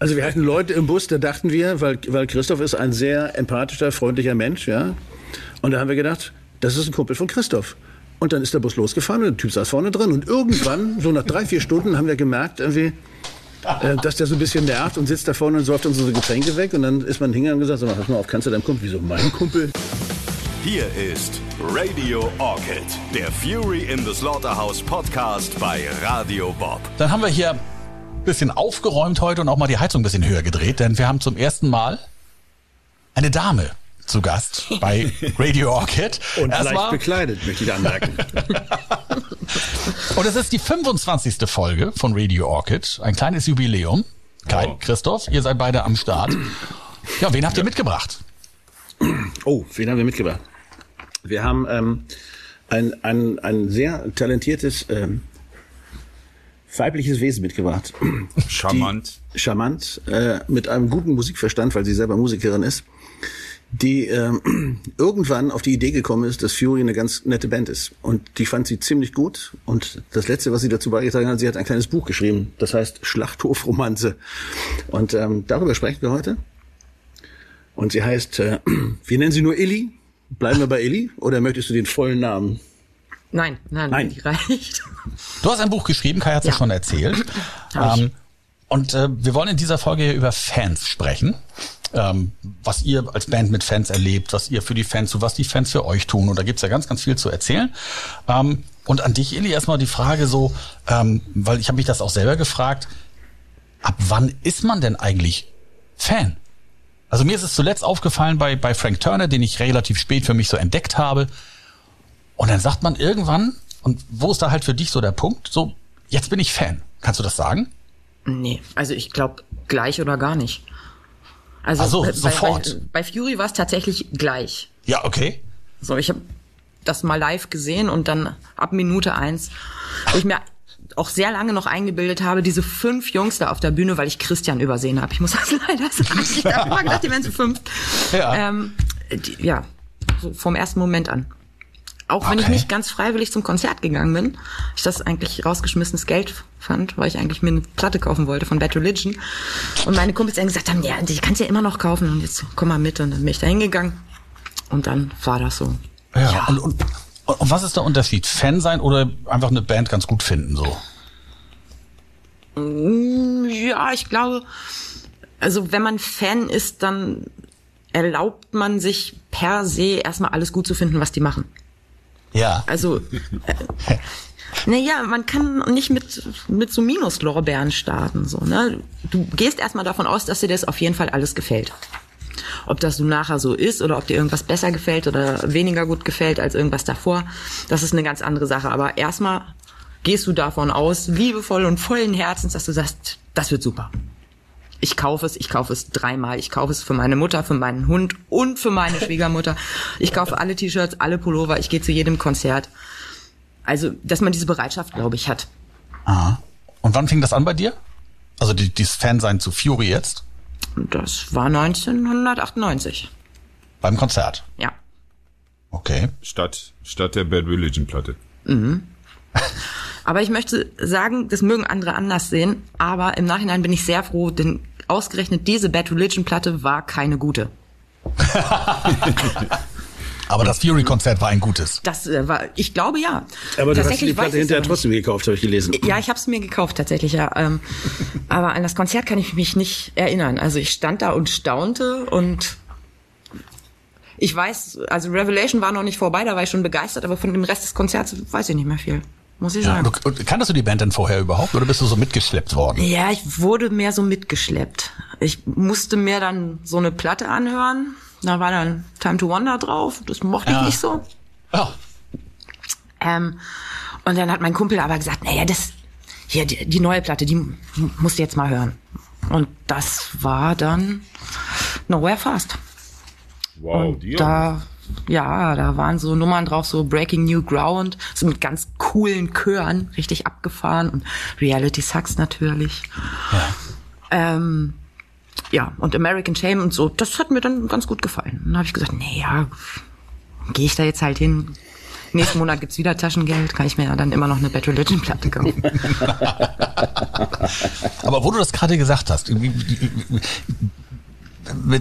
Also wir hatten Leute im Bus, da dachten wir, weil, weil Christoph ist ein sehr empathischer, freundlicher Mensch, ja. Und da haben wir gedacht, das ist ein Kumpel von Christoph. Und dann ist der Bus losgefahren und der Typ saß vorne drin. Und irgendwann, so nach drei, vier Stunden, haben wir gemerkt, irgendwie, äh, dass der so ein bisschen nervt und sitzt da vorne und säuft unsere Getränke weg. Und dann ist man hingegangen und gesagt, so, pass mal auf, kannst du deinem Kumpel, wieso mein Kumpel? Hier ist Radio Orchid, der Fury in the Slaughterhouse Podcast bei Radio Bob. Dann haben wir hier bisschen aufgeräumt heute und auch mal die Heizung ein bisschen höher gedreht, denn wir haben zum ersten Mal eine Dame zu Gast bei Radio Orchid. Und Erstmal- leicht bekleidet, möchte ich anmerken. Und es ist die 25. Folge von Radio Orchid. Ein kleines Jubiläum. Kai, Oh. Christoph, ihr seid beide am Start. Ja, wen habt ihr mitgebracht? Oh, wen haben wir mitgebracht? Wir haben ähm, ein, ein, ein sehr talentiertes ähm, weibliches Wesen mitgebracht. Charmant. Die, charmant, äh, mit einem guten Musikverstand, weil sie selber Musikerin ist, die ähm, irgendwann auf die Idee gekommen ist, dass Fury eine ganz nette Band ist. Und die fand sie ziemlich gut. Und das Letzte, was sie dazu beigetragen hat, sie hat ein kleines Buch geschrieben. Das heißt Schlachthofromanze. Und ähm, darüber sprechen wir heute. Und sie heißt, äh, wir nennen sie nur Illy. Bleiben wir bei Illy? Oder möchtest du den vollen Namen? Nein, nein, Nein. die reicht. Du hast ein Buch geschrieben, Kai hat es ja. Ja. schon erzählt. Ähm, und äh, wir wollen in dieser Folge hier über Fans sprechen. Ähm, was ihr als Band mit Fans erlebt, was ihr für die Fans tut, was die Fans für euch tun. Und da gibt's ja ganz, ganz viel zu erzählen. Ähm, und an dich, Eli, erstmal die Frage so, ähm, weil ich habe mich das auch selber gefragt, ab wann ist man denn eigentlich Fan? Also mir ist es zuletzt aufgefallen bei, bei Frank Turner, den ich relativ spät für mich so entdeckt habe. Und dann sagt man irgendwann, und wo ist da halt für dich so der Punkt? So, jetzt bin ich Fan. Kannst du das sagen? Nee, also ich glaube gleich oder gar nicht. Also so, bei, sofort. Bei, bei Fury war es tatsächlich gleich. Ja, okay. So, ich habe das mal live gesehen und dann ab Minute eins, wo ich mir auch sehr lange noch eingebildet habe, diese fünf Jungs da auf der Bühne, weil ich Christian übersehen habe. Ich muss das leider sagen. Ich habe immer gedacht, die wären zu fünf. Ja. Ähm, die, ja, so vom ersten Moment an. Auch wenn ich Okay. nicht ganz freiwillig zum Konzert gegangen bin, ich das eigentlich rausgeschmissenes Geld fand, weil ich eigentlich mir eine Platte kaufen wollte von Bad Religion. Und meine Kumpels dann gesagt haben, ja, die kannst du ja immer noch kaufen und jetzt komm mal mit. Und dann bin ich da hingegangen. Und dann war das so. Ja. Und, und, und was ist der Unterschied? Fan sein oder einfach eine Band ganz gut finden so? Ja, ich glaube, also wenn man Fan ist, dann erlaubt man sich per se erstmal alles gut zu finden, was die machen. Ja. Also, äh, naja, man kann nicht mit, mit so Minuslorbeeren starten, so, ne? Du gehst erstmal davon aus, dass dir das auf jeden Fall alles gefällt. Ob das so nachher so ist oder ob dir irgendwas besser gefällt oder weniger gut gefällt als irgendwas davor, das ist eine ganz andere Sache. Aber erstmal gehst du davon aus, liebevoll und vollen Herzens, dass du sagst, das wird super. Ich kaufe es, ich kaufe es dreimal. Ich kaufe es für meine Mutter, für meinen Hund und für meine Schwiegermutter. Ich kaufe alle T-Shirts, alle Pullover, ich gehe zu jedem Konzert. Also, dass man diese Bereitschaft, glaube ich, hat. Aha. Und wann fing das an bei dir? Also die, dieses Fansein zu Fury jetzt? Das war 1998. Beim Konzert. Ja. Okay. Statt, statt der Bad Religion Platte. Aber ich möchte sagen, das mögen andere anders sehen, aber im Nachhinein bin ich sehr froh, denn ausgerechnet diese Bad Religion Platte war keine gute. Aber das Fury-Konzert war ein gutes. Das äh, war, ich glaube ja. Aber du hast Tatsächlich die Platte hinterher trotzdem gekauft, habe ich gelesen. Ja, ich habe es mir gekauft tatsächlich, ja. Ähm, aber an das Konzert kann ich mich nicht erinnern. Also ich stand da und staunte und ich weiß, also Revelation war noch nicht vorbei, da war ich schon begeistert, aber von dem Rest des Konzerts weiß ich nicht mehr viel, muss ich Ja. sagen. Du, und kanntest du die Band denn vorher überhaupt oder bist du so mitgeschleppt worden? Ja, ich wurde mehr so mitgeschleppt. Ich musste mir dann so eine Platte anhören. Da war dann Time to Wonder drauf. Das mochte Ja. ich nicht so. Ja. Ähm, und dann hat mein Kumpel aber gesagt, naja, das, hier, die, die neue Platte, die musst du jetzt mal hören. Und das war dann Nowhere Fast. Wow, und die da, ja, da waren so Nummern drauf, so Breaking New Ground, so mit ganz coolen Chören, richtig abgefahren und Reality Sucks natürlich. Ähm, ja, und American Shame und so, das hat mir dann ganz gut gefallen. Dann habe ich gesagt, nee, ja, gehe ich da jetzt halt hin. Nächsten Monat gibt's wieder Taschengeld, kann ich mir ja dann immer noch eine Bad Religion Platte kaufen. Aber wo du das gerade gesagt hast,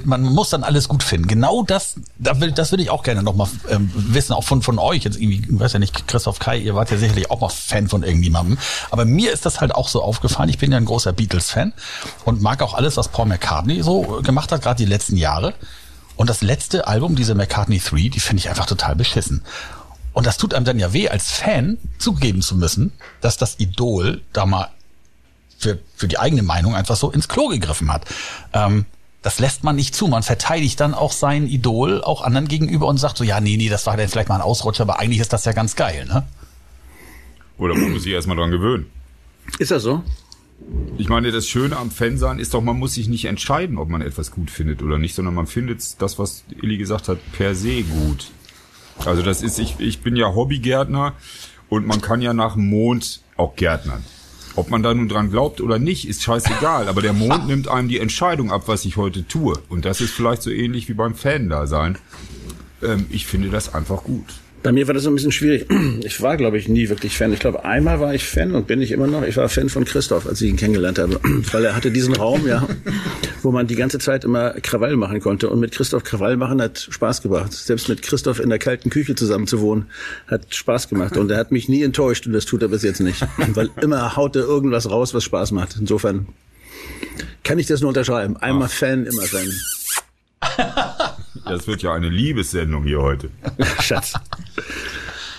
man muss dann alles gut finden. Genau das, da will, das würde ich auch gerne nochmal ähm, wissen, auch von, von euch. Jetzt irgendwie, weiß ja nicht, Christoph Kai, ihr wart ja sicherlich auch mal Fan von irgendjemandem. Aber mir ist das halt auch so aufgefallen. Ich bin ja ein großer Beatles-Fan und mag auch alles, was Paul McCartney so gemacht hat, gerade die letzten Jahre. Und das letzte Album, diese McCartney 3, die finde ich einfach total beschissen. Und das tut einem dann ja weh, als Fan zugeben zu müssen, dass das Idol da mal für, für die eigene Meinung einfach so ins Klo gegriffen hat. Ähm, das lässt man nicht zu. Man verteidigt dann auch sein Idol auch anderen gegenüber und sagt so, ja, nee, nee, das war dann vielleicht mal ein Ausrutscher, aber eigentlich ist das ja ganz geil, ne? Oder man muss sich erstmal dran gewöhnen. Ist das so? Ich meine, das Schöne am Fansein ist doch, man muss sich nicht entscheiden, ob man etwas gut findet oder nicht, sondern man findet das, was Illy gesagt hat, per se gut. Also das ist, ich, ich bin ja Hobbygärtner und man kann ja nach dem Mond auch gärtnern. Ob man da nun dran glaubt oder nicht, ist scheißegal. Aber der Mond nimmt einem die Entscheidung ab, was ich heute tue. Und das ist vielleicht so ähnlich wie beim Fan-Dasein. Ähm, ich finde das einfach gut. Bei mir war das so ein bisschen schwierig. Ich war, glaube ich, nie wirklich Fan. Ich glaube, einmal war ich Fan und bin ich immer noch. Ich war Fan von Christoph, als ich ihn kennengelernt habe. Weil er hatte diesen Raum, ja, wo man die ganze Zeit immer Krawall machen konnte. Und mit Christoph Krawall machen hat Spaß gebracht. Selbst mit Christoph in der kalten Küche zusammen zu wohnen, hat Spaß gemacht. Und er hat mich nie enttäuscht und das tut er bis jetzt nicht. Weil immer haut er irgendwas raus, was Spaß macht. Insofern kann ich das nur unterschreiben. Einmal Fan, immer Fan. Das wird ja eine Liebessendung hier heute. Schatz.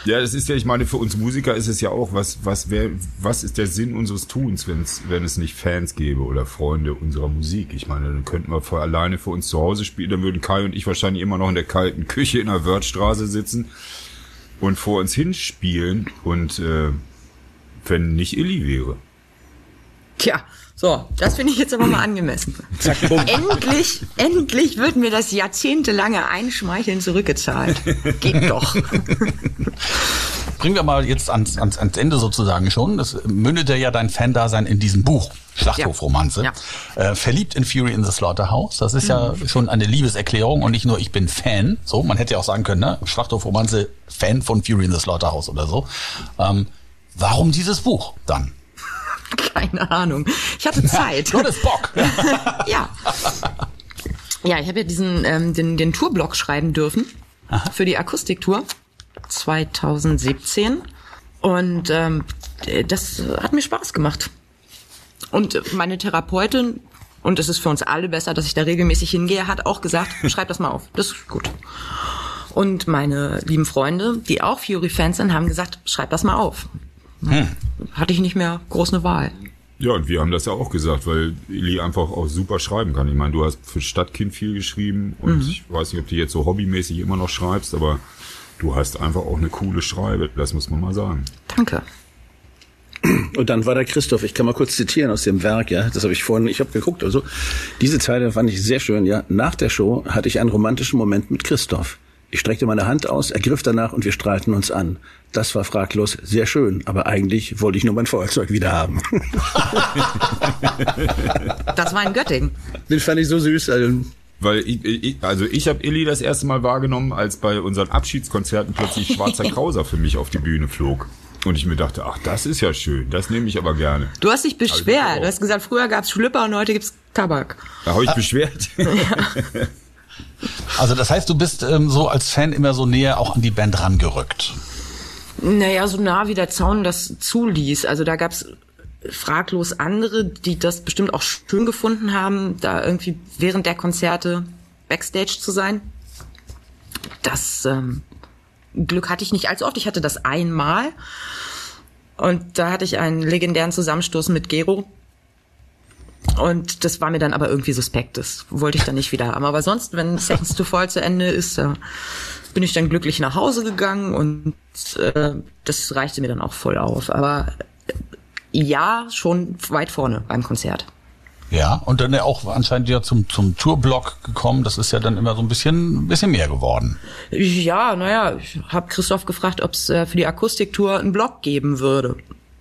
Ja, das ist ja, ich meine, für uns Musiker ist es ja auch, was, was wär, was ist der Sinn unseres Tuns, wenn's, wenn es nicht Fans gäbe oder Freunde unserer Musik? Ich meine, dann könnten wir vor, alleine für uns zu Hause spielen, dann würden Kai und ich wahrscheinlich immer noch in der kalten Küche in der Wörthstraße sitzen und vor uns hinspielen und äh, wenn nicht Illy wäre. Tja, so, das finde ich jetzt aber mal angemessen. endlich, endlich wird mir das jahrzehntelange Einschmeicheln zurückgezahlt. Geht doch. Bringen wir mal jetzt ans, ans, ans Ende sozusagen schon. Das mündete ja dein Fan-Dasein in diesem Buch, Schlachthofromanze. Ja. Äh, Verliebt in Fury in the Slaughterhouse. Das ist ja schon eine Liebeserklärung und nicht nur ich bin Fan. So, man hätte ja auch sagen können, ne? Schlachthofromanze, Fan von Fury in the Slaughterhouse oder so. Ähm, warum dieses Buch dann? Keine Ahnung. Ich hatte Zeit. Nur das Bock. ja. Ja, ich habe ja diesen ähm, den, den Tourblock schreiben dürfen für die Akustiktour 2017 und ähm, das hat mir Spaß gemacht. Und meine Therapeutin und es ist für uns alle besser, dass ich da regelmäßig hingehe, hat auch gesagt, schreib das mal auf. Das ist gut. Und meine lieben Freunde, die auch Fury-Fans sind, haben gesagt, schreib das mal auf. Hatte ich nicht mehr groß eine Wahl. Ja, und wir haben das ja auch gesagt, weil Illy einfach auch super schreiben kann. Ich meine, du hast für Stadtkind viel geschrieben und ich weiß nicht, ob du jetzt so hobbymäßig immer noch schreibst, aber du hast einfach auch eine coole Schreibe, das muss man mal sagen. Danke. Und dann war der Christoph, ich kann mal kurz zitieren aus dem Werk, ja, das habe ich vorhin, ich habe geguckt, also diese Zeile fand ich sehr schön, ja. Nach der Show hatte ich einen romantischen Moment mit Christoph. Ich streckte meine Hand aus, er griff danach und wir strahlten uns an. Das war fraglos sehr schön, aber eigentlich wollte ich nur mein Feuerzeug wieder haben. Das war in Göttingen. Den fand ich so süß. Also, Weil ich, ich also ich habe Illy das erste Mal wahrgenommen, als bei unseren Abschiedskonzerten plötzlich Schwarzer Krauser für mich auf die Bühne flog. Und ich mir dachte, ach, das ist ja schön, das nehme ich aber gerne. Du hast dich beschwert. Du hast gesagt, früher gab's Schlüpper und heute gibt's Tabak. Da habe ich beschwert. Also das heißt, du bist ähm, so als Fan immer so näher auch an die Band rangerückt. Naja, so nah wie der Zaun das zuließ. Also da gab's fraglos andere, die das bestimmt auch schön gefunden haben, da irgendwie während der Konzerte Backstage zu sein. Das ähm, Glück hatte ich nicht allzu oft. Ich hatte das einmal. Und da hatte ich einen legendären Zusammenstoß mit Gero. Und das war mir dann aber irgendwie suspekt. Das wollte ich dann nicht wieder haben. Aber sonst, wenn Seconds to Fall zu Ende ist, äh, bin ich dann glücklich nach Hause gegangen und äh, das reichte mir dann auch voll auf. Aber äh, ja, schon weit vorne beim Konzert. Ja, und dann ja auch anscheinend ja zum, zum Tourblock gekommen. Das ist ja dann immer so ein bisschen, ein bisschen mehr geworden. Ja, naja, ich habe Christoph gefragt, ob es äh, für die Akustiktour einen Blog geben würde.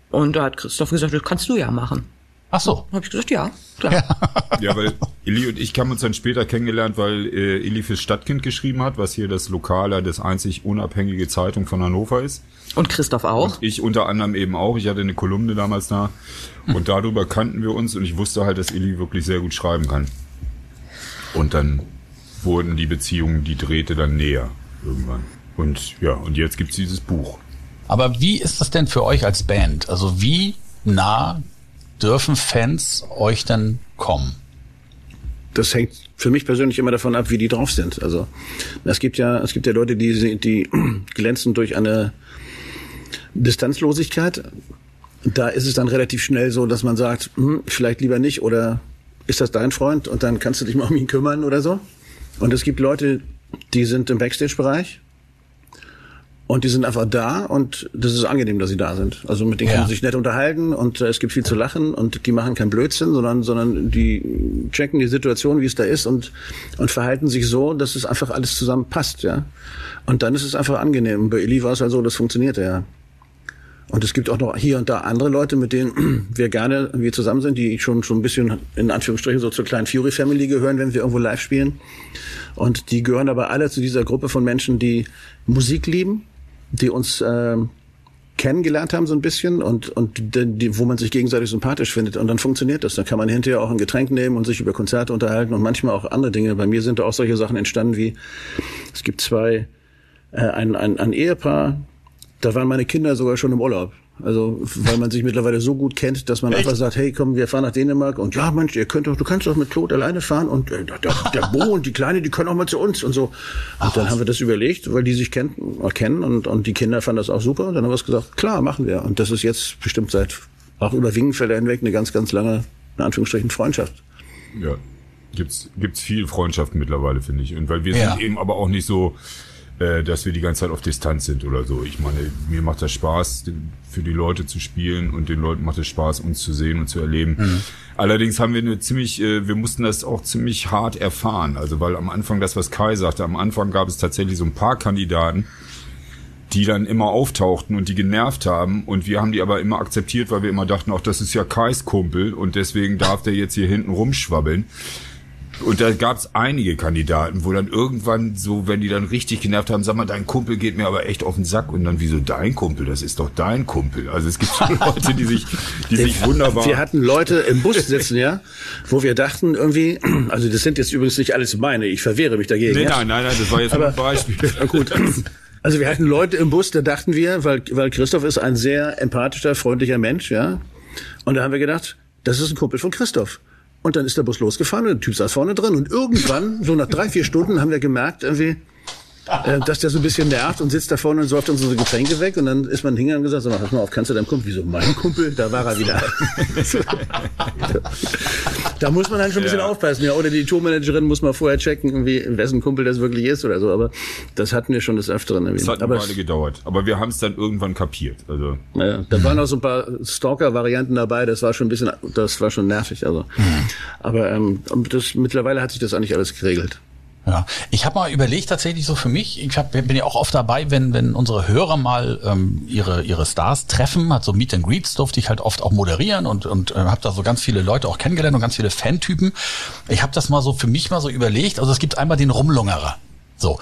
Und da hat Christoph gesagt, das kannst du ja machen. Ach so. Habe ich gesagt, ja, klar. Ja, weil Illy und ich haben uns dann später kennengelernt, weil äh, Illy fürs Stadtkind geschrieben hat, was hier das Lokale, das einzig unabhängige Zeitung von Hannover ist. Und Christoph auch. Und ich unter anderem eben auch. Ich hatte eine Kolumne damals da. Und darüber kannten wir uns und ich wusste halt, dass Illy wirklich sehr gut schreiben kann. Und dann wurden die Beziehungen, die drehte dann näher irgendwann. Und ja, und jetzt gibt's dieses Buch. Aber wie ist das denn für euch als Band? Also wie nah dürfen Fans euch denn kommen? Das hängt für mich persönlich immer davon ab, wie die drauf sind. Also es gibt ja, es gibt ja Leute, die, die glänzen durch eine Distanzlosigkeit. Da ist es dann relativ schnell so, dass man sagt, hm, vielleicht lieber nicht oder ist das dein Freund und dann kannst du dich mal um ihn kümmern oder so. Und es gibt Leute, die sind im Backstage-Bereich und die sind einfach da und das ist angenehm, dass sie da sind. Also mit denen ja. kann man sich nett unterhalten und äh, es gibt viel zu lachen und die machen keinen Blödsinn, sondern, sondern die checken die Situation, wie es da ist und, und verhalten sich so, dass es einfach alles zusammen passt, ja. Und dann ist es einfach angenehm. Bei Eli war es halt so, das funktionierte ja. Und es gibt auch noch hier und da andere Leute, mit denen wir gerne wir zusammen sind, die schon schon ein bisschen in Anführungsstrichen so zur kleinen Fury Family gehören, wenn wir irgendwo live spielen. Und die gehören aber alle zu dieser Gruppe von Menschen, die Musik lieben, die uns äh, kennengelernt haben so ein bisschen und und die, wo man sich gegenseitig sympathisch findet und dann funktioniert das. Dann kann man hinterher auch ein Getränk nehmen und sich über Konzerte unterhalten und manchmal auch andere Dinge. Bei mir sind da auch solche Sachen entstanden wie es gibt zwei äh, ein, ein, ein Ehepaar, da waren meine Kinder sogar schon im Urlaub. Also, weil man sich mittlerweile so gut kennt, dass man Echt? einfach sagt, hey, komm, wir fahren nach Dänemark und ja, Mensch, ihr könnt doch, du kannst doch mit Claude alleine fahren und äh, der, der Bo und die Kleine, die können auch mal zu uns und so. Und Ach, dann was? haben wir das überlegt, weil die sich kennen, kennen und, und die Kinder fanden das auch super. Und dann haben wir gesagt, klar, machen wir. Und das ist jetzt bestimmt seit auch über Wingenfelder hinweg eine ganz, ganz lange, in Anführungsstrichen, Freundschaft. Ja. Gibt's, gibt's viel Freundschaften mittlerweile, finde ich. Und weil wir ja. sind eben aber auch nicht so, äh, dass wir die ganze Zeit auf Distanz sind oder so. Ich meine, mir macht das Spaß, für die Leute zu spielen und den Leuten macht es Spaß, uns zu sehen und zu erleben. Mhm. Allerdings haben wir eine ziemlich, äh, wir mussten das auch ziemlich hart erfahren. Also weil am Anfang das, was Kai sagte, am Anfang gab es tatsächlich so ein paar Kandidaten, die dann immer auftauchten und die genervt haben und wir haben die aber immer akzeptiert, weil wir immer dachten, auch das ist ja Kais Kumpel und deswegen darf der jetzt hier hinten rumschwabbeln. Und da gab es einige Kandidaten, wo dann irgendwann so, wenn die dann richtig genervt haben, sag mal, dein Kumpel geht mir aber echt auf den Sack. Und dann, wieso dein Kumpel? Das ist doch dein Kumpel. Also es gibt so Leute, die sich, die sich wunderbar. Wir hatten Leute im Bus sitzen, ja, wo wir dachten irgendwie, also das sind jetzt übrigens nicht alles meine, ich verwehre mich dagegen. Nee, ja? nein, nein, nein, das war jetzt aber, ein Beispiel. Gut. Also wir hatten Leute im Bus, da dachten wir, weil, weil Christoph ist ein sehr empathischer, freundlicher Mensch, ja. Und da haben wir gedacht, das ist ein Kumpel von Christoph. Und dann ist der Bus losgefahren und der Typ saß vorne drin. Und irgendwann, so nach drei, vier Stunden, haben wir gemerkt, irgendwie, äh, dass der so ein bisschen nervt und sitzt da vorne und säuft unsere Getränke weg. Und dann ist man hingegangen und gesagt, sag mal, pass mal auf, kannst du deinem Kumpel, wieso mein Kumpel? Da war er wieder. da muss man dann schon ein bisschen ja. aufpassen, ja. Oder die Tourmanagerin muss mal vorher checken, irgendwie, wessen Kumpel das wirklich ist oder so. Aber das hatten wir schon des Öfteren. Irgendwie. Das hat eine Weile gedauert. Aber wir haben es dann irgendwann kapiert. Also. Ja, da waren auch so ein paar Stalker-Varianten dabei. Das war schon ein bisschen, das war schon nervig. Also. Mhm. Aber ähm, das, mittlerweile hat sich das eigentlich alles geregelt. Ja, ich habe mal überlegt tatsächlich so für mich, ich hab, bin ja auch oft dabei, wenn wenn unsere Hörer mal ähm, ihre ihre Stars treffen, hat so Meet and Greets durfte ich halt oft auch moderieren und und äh, habe da so ganz viele Leute auch kennengelernt und ganz viele Fantypen. Ich habe das mal so für mich mal so überlegt, also es gibt einmal den Rumlungerer. So.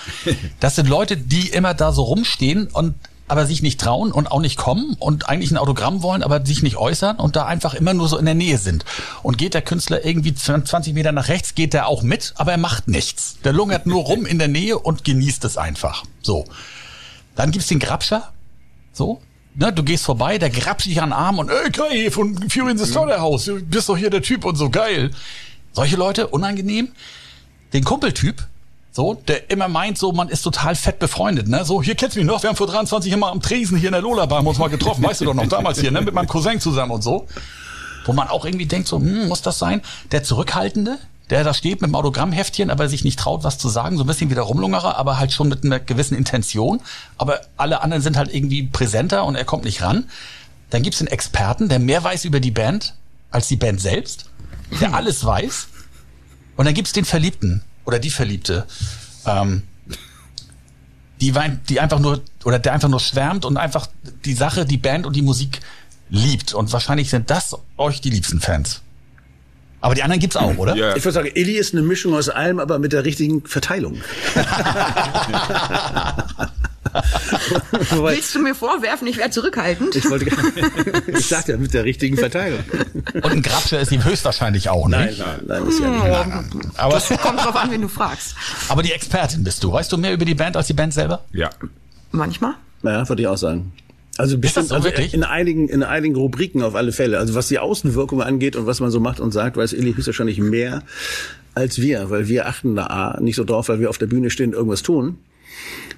Das sind Leute, die immer da so rumstehen und aber sich nicht trauen und auch nicht kommen und eigentlich ein Autogramm wollen, aber sich nicht äußern und da einfach immer nur so in der Nähe sind. Und geht der Künstler irgendwie 20 Meter nach rechts, geht der auch mit, aber er macht nichts. Der lungert nur rum in der Nähe und genießt es einfach. So. Dann gibt's den Grabscher. So. Ne, du gehst vorbei, der grapscht dich an den Arm und, ey, Kai, von Fury in the Slaughterhouse, du bist doch hier der Typ und so geil. Solche Leute, unangenehm. Den Kumpeltyp, so, der immer meint, so, man ist total fett befreundet, ne? So, hier kennst du mich noch, wir haben vor 23 immer am Tresen hier in der Lola-Bar uns mal getroffen, weißt du doch noch, damals hier, ne? Mit meinem Cousin zusammen und so. Wo man auch irgendwie denkt, so, hm, muss das sein? Der Zurückhaltende, der da steht mit dem Autogrammheftchen, aber sich nicht traut, was zu sagen, so ein bisschen wie der Rumlungerer, aber halt schon mit einer gewissen Intention. Aber alle anderen sind halt irgendwie präsenter und er kommt nicht ran. Dann gibt's den Experten, der mehr weiß über die Band als die Band selbst, der alles weiß. Und dann gibt's den Verliebten, oder die Verliebte, ähm, die, weint, die einfach nur oder der einfach nur schwärmt und einfach die Sache, die Band und die Musik liebt. Und wahrscheinlich sind das euch die liebsten Fans. Aber die anderen gibt's auch, oder? Ja. Ich würde sagen, Illy ist eine Mischung aus allem, aber mit der richtigen Verteilung. Willst du mir vorwerfen, ich wäre zurückhaltend? ich wollte, ich sagte ja, mit der richtigen Verteilung. Und ein Grabscher ist die höchstwahrscheinlich auch, ne? Nein, nein, nein, ist ja nicht. Aber, Kommt drauf an, wen du fragst. aber die Expertin bist du. Weißt du mehr über die Band als die Band selber? Ja. Manchmal. Ja, würde ich auch sagen. Also bestimmt, so also wirklich? in einigen, in einigen Rubriken auf alle Fälle. Also was die Außenwirkung angeht und was man so macht und sagt, weiß Illy höchstwahrscheinlich mehr als wir, weil wir achten da nicht so drauf, weil wir auf der Bühne stehen und irgendwas tun.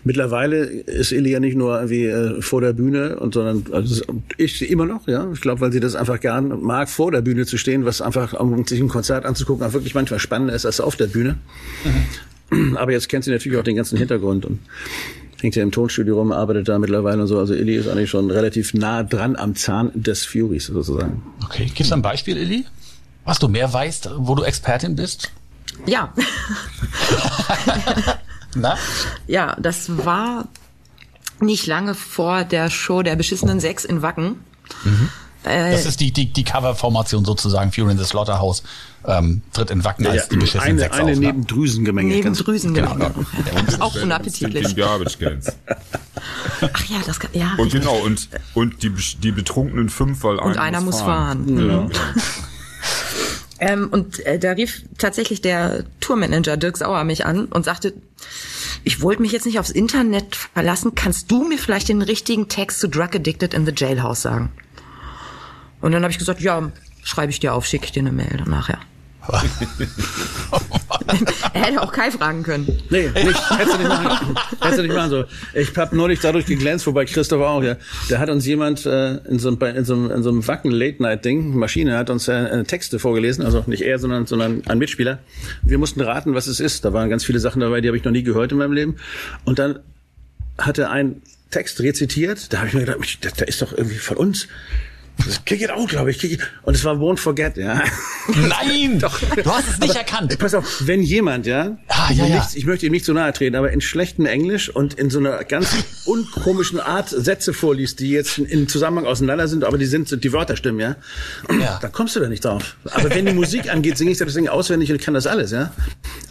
Mittlerweile ist Illy ja nicht nur irgendwie äh, vor der Bühne und sondern also ich immer noch, ja. Ich glaube, weil sie das einfach gern mag, vor der Bühne zu stehen, was einfach um sich ein Konzert anzugucken, auch wirklich manchmal spannender ist als auf der Bühne. Aber jetzt kennt sie natürlich auch den ganzen Hintergrund und hängt ja im Tonstudio rum, arbeitet da mittlerweile und so. Also Illy ist eigentlich schon relativ nah dran am Zahn des Furies sozusagen. Okay. Gibt's ein Beispiel, Illy? Was du mehr weißt, wo du Expertin bist? Ja. Na? Ja, das war nicht lange vor der Show der beschissenen Sechs in Wacken. Das ist die, die, die Coverformation sozusagen. Fury in the Slaughterhouse ähm, tritt in Wacken als die beschissenen eine, Sechs eine auf. Ne? neben Drüsengemenge. Neben Ganz- Drüsen Genau, genau. ja. Auch Stinking unappetitlich. Garbage Cans. Ach ja, das kann, ja. Und genau, und, und die, die betrunkenen fünf, weil Und einer muss fahren. Mhm. Ähm, und äh, da rief tatsächlich der Tourmanager Dirk Sauer mich an und sagte, ich wollte mich jetzt nicht aufs Internet verlassen, kannst du mir vielleicht den richtigen Text zu Drug Addicted in the Jailhouse sagen? Und dann habe ich gesagt, ja, schreibe ich dir auf, schicke ich dir eine Mail nachher. er hätte auch Kai fragen können. Nee, nicht. Hättest du nicht machen. Hättest du nicht machen so. Ich hab neulich dadurch geglänzt, wobei Christoph auch, ja. Da hat uns jemand äh, in so einem, in so einem, in so einem Wacken Late Night Ding, Maschine, hat uns äh, Texte vorgelesen, also nicht er, sondern, sondern ein Mitspieler. Wir mussten raten, was es ist. Da waren ganz viele Sachen dabei, die habe ich noch nie gehört in meinem Leben. Und dann hat er einen Text rezitiert, da habe ich mir gedacht, der ist doch irgendwie von uns. Das Kick it out, glaube ich. Kick it. Und es war Won't Forget, ja. Nein! Du hast es nicht Aber, erkannt. Pass auf, wenn jemand, ja, Ah, ich, ja, ja. Nicht, ich möchte ihm nicht so nahe treten, aber in schlechtem Englisch und in so einer ganz unkomischen Art Sätze vorliest, die jetzt in Zusammenhang auseinander sind, aber die sind, die Wörter stimmen, ja, Ja. dann kommst du da nicht drauf. Aber wenn die Musik angeht, singe ich das Ding auswendig und kann das alles, ja.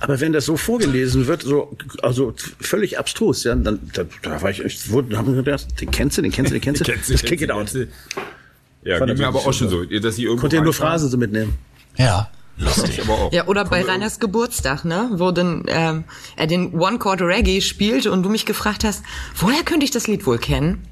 Aber wenn das so vorgelesen wird, so, also völlig abstrus, ja, dann, da, da war ich, ich wurde, hab mir gedacht, den kennst du, den kennst du, den kennst du, Kennst du, das Kick it out. Ja, ging mir er aber auch schon so, dass ich irgendwo Konnte ja nur. Phrasen so mitnehmen. Ja. Ich aber auch. Ja, oder bei Reiners Geburtstag, ne, wo dann ähm, er den One Chord Reggae spielt und du mich gefragt hast, woher könnte ich das Lied wohl kennen?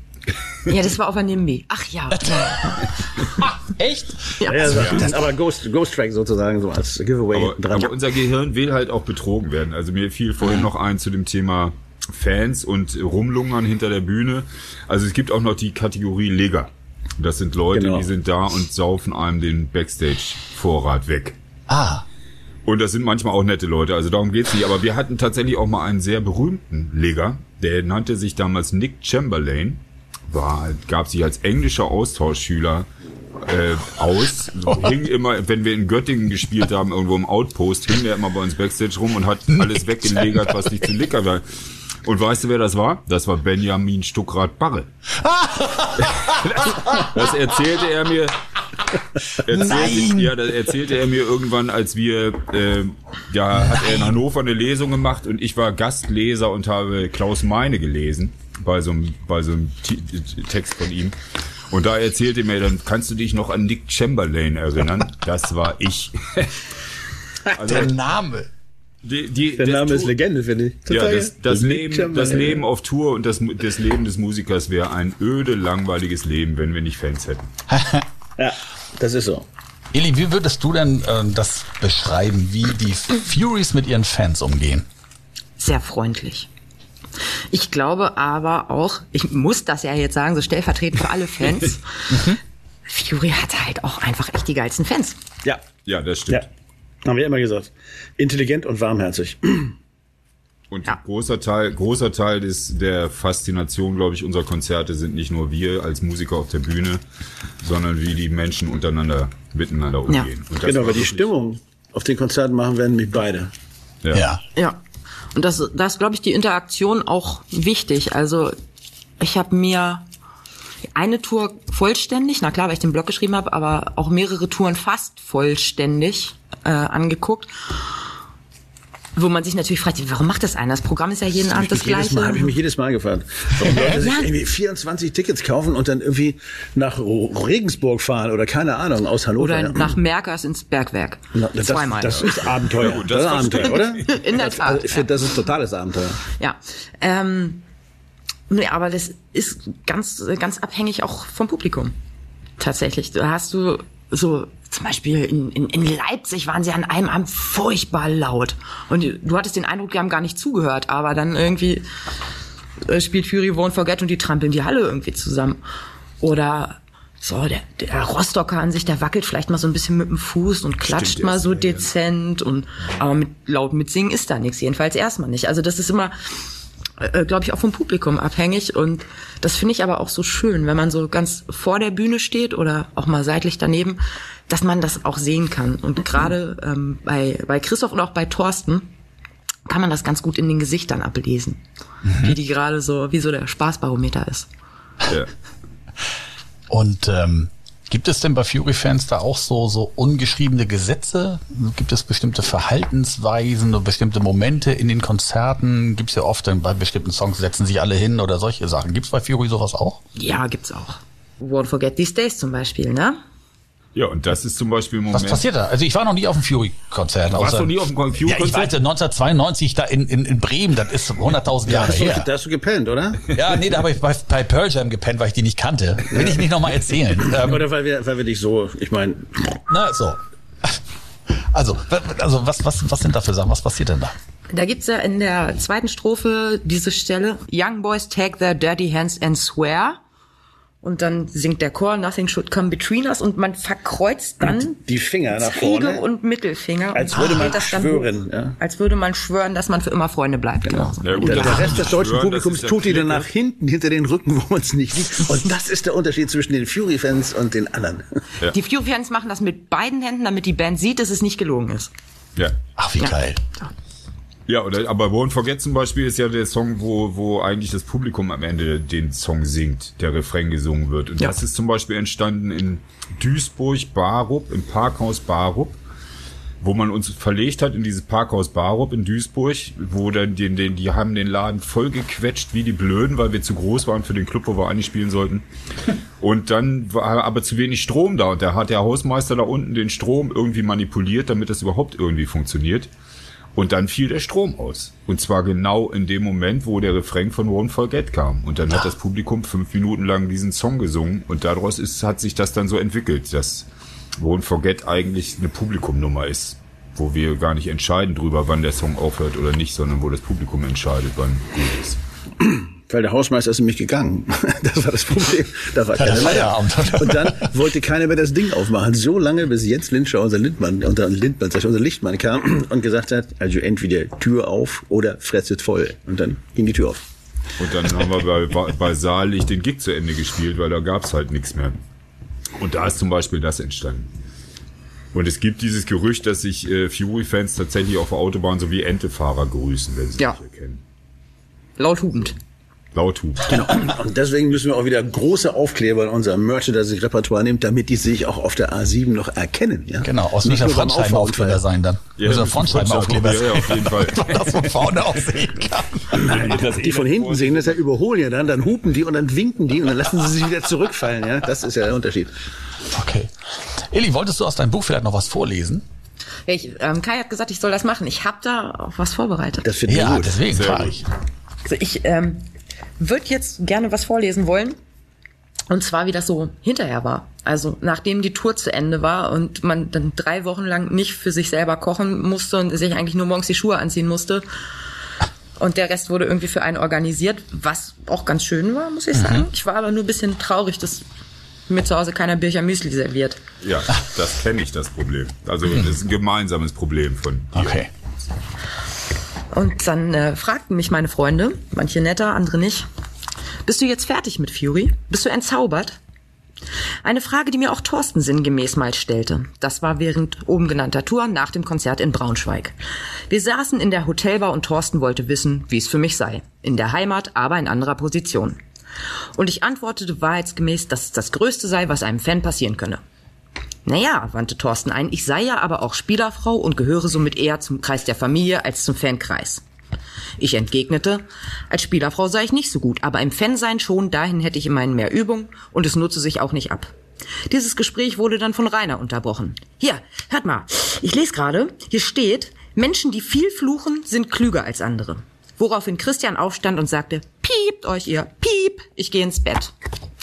Ja, das war auf einem Nimbi. Ach ja. Echt? ja. Ja, so, aber Ghost, Ghost Track sozusagen, so als Giveaway Aber, dran. aber unser Gehirn will halt auch betrogen werden. Also mir fiel vorhin noch ein zu dem Thema Fans und Rumlungern hinter der Bühne. Also es gibt auch noch die Kategorie Leger. Das sind Leute, Genau. die sind da und saufen einem den Backstage-Vorrat weg. Ah. Und das sind manchmal auch nette Leute, also darum geht's nicht. Aber wir hatten tatsächlich auch mal einen sehr berühmten Leger, der nannte sich damals Nick Chamberlain, war, gab sich als englischer Austauschschüler äh, aus, hing immer, wenn wir in Göttingen gespielt haben, irgendwo im Outpost, hing er immer bei uns Backstage rum und hat alles weggelegert, was nicht zu lecker war. Und weißt du, wer das war? Das war Benjamin Stuckrad-Barre. Das erzählte er mir. Erzählte, Nein! Ja, das erzählte er mir irgendwann, als wir, äh, ja, hat er in Hannover eine Lesung gemacht und ich war Gastleser und habe Klaus Meine gelesen bei so einem, bei so einem T Text von ihm. Und da erzählte er mir dann, kannst du dich noch an Nick Chamberlain erinnern? Das war ich. Also, Der Name. Die, die, Der das Name ist Tu- Legende, finde ich. ja, Total das, das, geil. Leben, das. Leben auf Tour und das, das Leben des Musikers wäre ein öde, langweiliges Leben, wenn wir nicht Fans hätten. Ja, das ist so. Eli, wie würdest du denn äh, das beschreiben, wie die Furies mit ihren Fans umgehen? Sehr freundlich. Ich glaube aber auch, ich muss das ja jetzt sagen, so stellvertretend für alle Fans, Fury hat halt auch einfach echt die geilsten Fans. Ja. Ja, das Ja. Haben wir immer gesagt. Intelligent und warmherzig. Und Ja. großer Teil, großer Teil des, der Faszination, glaube ich, unserer Konzerte sind nicht nur wir als Musiker auf der Bühne, sondern wie die Menschen untereinander miteinander umgehen. Und das Genau, weil die Stimmung auf den Konzerten machen werden mich beide. Ja. Ja. Ja. Und das, das ist, glaube ich, die Interaktion auch wichtig. Also ich habe mir eine Tour vollständig, na klar, weil ich den Blog geschrieben habe, aber auch mehrere Touren fast vollständig äh, angeguckt. Wo man sich natürlich fragt, warum macht das einer? Das Programm ist ja jeden Abend das jedes gleiche. Mal habe ich mich jedes Mal gefragt, warum Leute sich Ja. irgendwie 24 Tickets kaufen und dann irgendwie nach Regensburg fahren oder keine Ahnung aus Hannover. Oder nach Merkers ins Bergwerk. Na, das, Zweimal. Das ist Abenteuer. Ja, gut, das, das ist Abenteuer, oder? In der Tat, Also ich finde, das ist totales Abenteuer. Ja. Ähm, nee, aber das ist ganz, ganz abhängig auch vom Publikum. Tatsächlich. Da hast du so, zum Beispiel in, in, in Leipzig waren sie an einem Abend furchtbar laut. Und du hattest den Eindruck, die haben gar nicht zugehört, aber dann irgendwie äh, spielt Fury Won't Forget und die trampeln die Halle irgendwie zusammen. Oder so, der, der Rostocker an sich, der wackelt vielleicht mal so ein bisschen mit dem Fuß und klatscht Stimmt, mal so mal, ja. dezent und aber mit laut mitsingen ist da nichts, jedenfalls erstmal nicht. Also das ist immer äh, glaube ich, auch vom Publikum abhängig. Und das finde ich aber auch so schön, wenn man so ganz vor der Bühne steht oder auch mal seitlich daneben, dass man das auch sehen kann. Und gerade ähm, bei, bei Christoph und auch bei Thorsten kann man das ganz gut in den Gesichtern ablesen. Wie die gerade so, wie so der Spaßbarometer ist. Ja. Und ähm, gibt es denn bei Fury-Fans da auch so, so ungeschriebene Gesetze? Gibt es bestimmte Verhaltensweisen oder bestimmte Momente in den Konzerten? Gibt es ja oft dann bei bestimmten Songs setzen sich alle hin oder solche Sachen. Gibt es bei Fury sowas auch? Ja, gibt's auch. Won't Forget These Days zum Beispiel, ne? Ja, und das ist zum Beispiel im Was Moment. passiert da? Also ich war noch nie auf einem Fury-Konzert. Warst außer- du nie auf einem Fury-Konzert? Ja, ich war jetzt 1992 da in, in, in Bremen, das ist 100.000 Jahre du, her. da hast du gepennt, oder? Ja, nee, da habe ich bei, bei Pearl Jam gepennt, weil ich die nicht kannte. Will ich nicht nochmal erzählen. Ähm, Oder weil wir, weil wir dich so, ich meine, na, so. Also, also was, was, was sind da für Sachen? Was passiert denn da? Da gibt's ja in der zweiten Strophe diese Stelle, Young boys take their dirty hands and swear. Und dann singt der Chor, Nothing should come between us. Und man verkreuzt dann die Finger nach Zeige vorne. und Mittelfinger. Als und würde man dann schwören, hoch. ja. Als würde man schwören, dass man für immer Freunde bleibt. Genau. Ja, gut, Der, das der Rest des deutschen schwören, Publikums tut die dann nach hinten, hinter den Rücken, wo man es nicht liegt. Und das ist der Unterschied zwischen den Fury-Fans und den anderen. Ja. Die Fury-Fans machen das mit beiden Händen, damit die Band sieht, dass es nicht gelogen ist. Ja. Ach, wie Ja. geil. Ja, oder, aber Won't Forget zum Beispiel ist ja der Song, wo, wo eigentlich das Publikum am Ende den Song singt, der Refrain gesungen wird. Und Ja. das ist zum Beispiel entstanden in Duisburg, Barup, im Parkhaus Barup, wo man uns verlegt hat in dieses Parkhaus Barup in Duisburg, wo dann den, den, die haben den Laden voll gequetscht wie die Blöden, weil wir zu groß waren für den Club, wo wir eigentlich spielen sollten. Und dann war aber zu wenig Strom da und da hat der Hausmeister da unten den Strom irgendwie manipuliert, damit das überhaupt irgendwie funktioniert. Und dann fiel der Strom aus. Und zwar genau in dem Moment, wo der Refrain von Won't Forget kam. Und dann hat das Publikum fünf Minuten lang diesen Song gesungen. Und daraus ist, hat sich das dann so entwickelt, dass Won't Forget eigentlich eine Publikumnummer ist. Wo wir gar nicht entscheiden drüber, wann der Song aufhört oder nicht, sondern wo das Publikum entscheidet, wann gut ist. Weil der Hausmeister ist nämlich gegangen. Das war das Problem. Da war keiner der mehr. Feierabend. Und dann wollte keiner mehr das Ding aufmachen. So lange, bis Jens Lindschau, unser Lindmann, unser Lindmann, unser Lichtmann kam und gesagt hat, also entweder Tür auf oder fresset voll. Und dann ging die Tür auf. Und dann haben wir bei, bei Saalig den Gig zu Ende gespielt, weil da gab's halt nichts mehr. Und da ist zum Beispiel das entstanden. Und es gibt dieses Gerücht, dass sich äh, Fury-Fans tatsächlich auf der Autobahn sowie Entefahrer grüßen, wenn sie Ja. sich erkennen. Laut hubend. Lauthub. Genau. Und deswegen müssen wir auch wieder große Aufkleber in unserem Merchandising-Repertoire nehmen, damit die sich auch auf der A7 noch erkennen. Ja? Genau, aus müssen beim Frontscheibenaufkleber sein dann. Ja, müssen Frontscheibenaufkleber Frontscheiben- ja, auf jeden Fall. dass man vorne auch sehen kann. Die von hinten sehen das ja überholen ja dann, dann hupen die und dann winken die und dann lassen sie sich wieder zurückfallen. Ja, das ist ja der Unterschied. Okay. Eli, wolltest du aus deinem Buch vielleicht noch was vorlesen? Ja, ich, ähm, Kai hat gesagt, ich soll das machen. Ich habe da auch was vorbereitet. Das finde ich Ja, gut. deswegen Sehr frage ich. Also ich ähm, würde jetzt gerne was vorlesen wollen. Und zwar, wie das so hinterher war. Also nachdem die Tour zu Ende war und man dann drei Wochen lang nicht für sich selber kochen musste und sich eigentlich nur morgens die Schuhe anziehen musste. Und der Rest wurde irgendwie für einen organisiert, was auch ganz schön war, muss ich sagen. Ich war aber nur ein bisschen traurig, dass mir zu Hause keiner Bircher Müsli serviert. Ja, das kenne ich, das Problem. Also das ist ein gemeinsames Problem von dir. Okay. Und dann äh, fragten mich meine Freunde, manche netter, andere nicht, bist du jetzt fertig mit Fury? Bist du entzaubert? Eine Frage, die mir auch Thorsten sinngemäß mal stellte. Das war während oben genannter Tour nach dem Konzert in Braunschweig. Wir saßen in der Hotelbar und Thorsten wollte wissen, wie es für mich sei. In der Heimat, aber in anderer Position. Und ich antwortete wahrheitsgemäß, dass es das Größte sei, was einem Fan passieren könne. Naja, wandte Thorsten ein, ich sei ja aber auch Spielerfrau und gehöre somit eher zum Kreis der Familie als zum Fankreis. Ich entgegnete, als Spielerfrau sei ich nicht so gut, aber im Fansein schon, dahin hätte ich immerhin mehr Übung und es nutze sich auch nicht ab. Dieses Gespräch wurde dann von Rainer unterbrochen. Hier, hört mal, ich lese gerade, hier steht, Menschen, die viel fluchen, sind klüger als andere. Woraufhin Christian aufstand und sagte, piept euch ihr, piep, ich gehe ins Bett.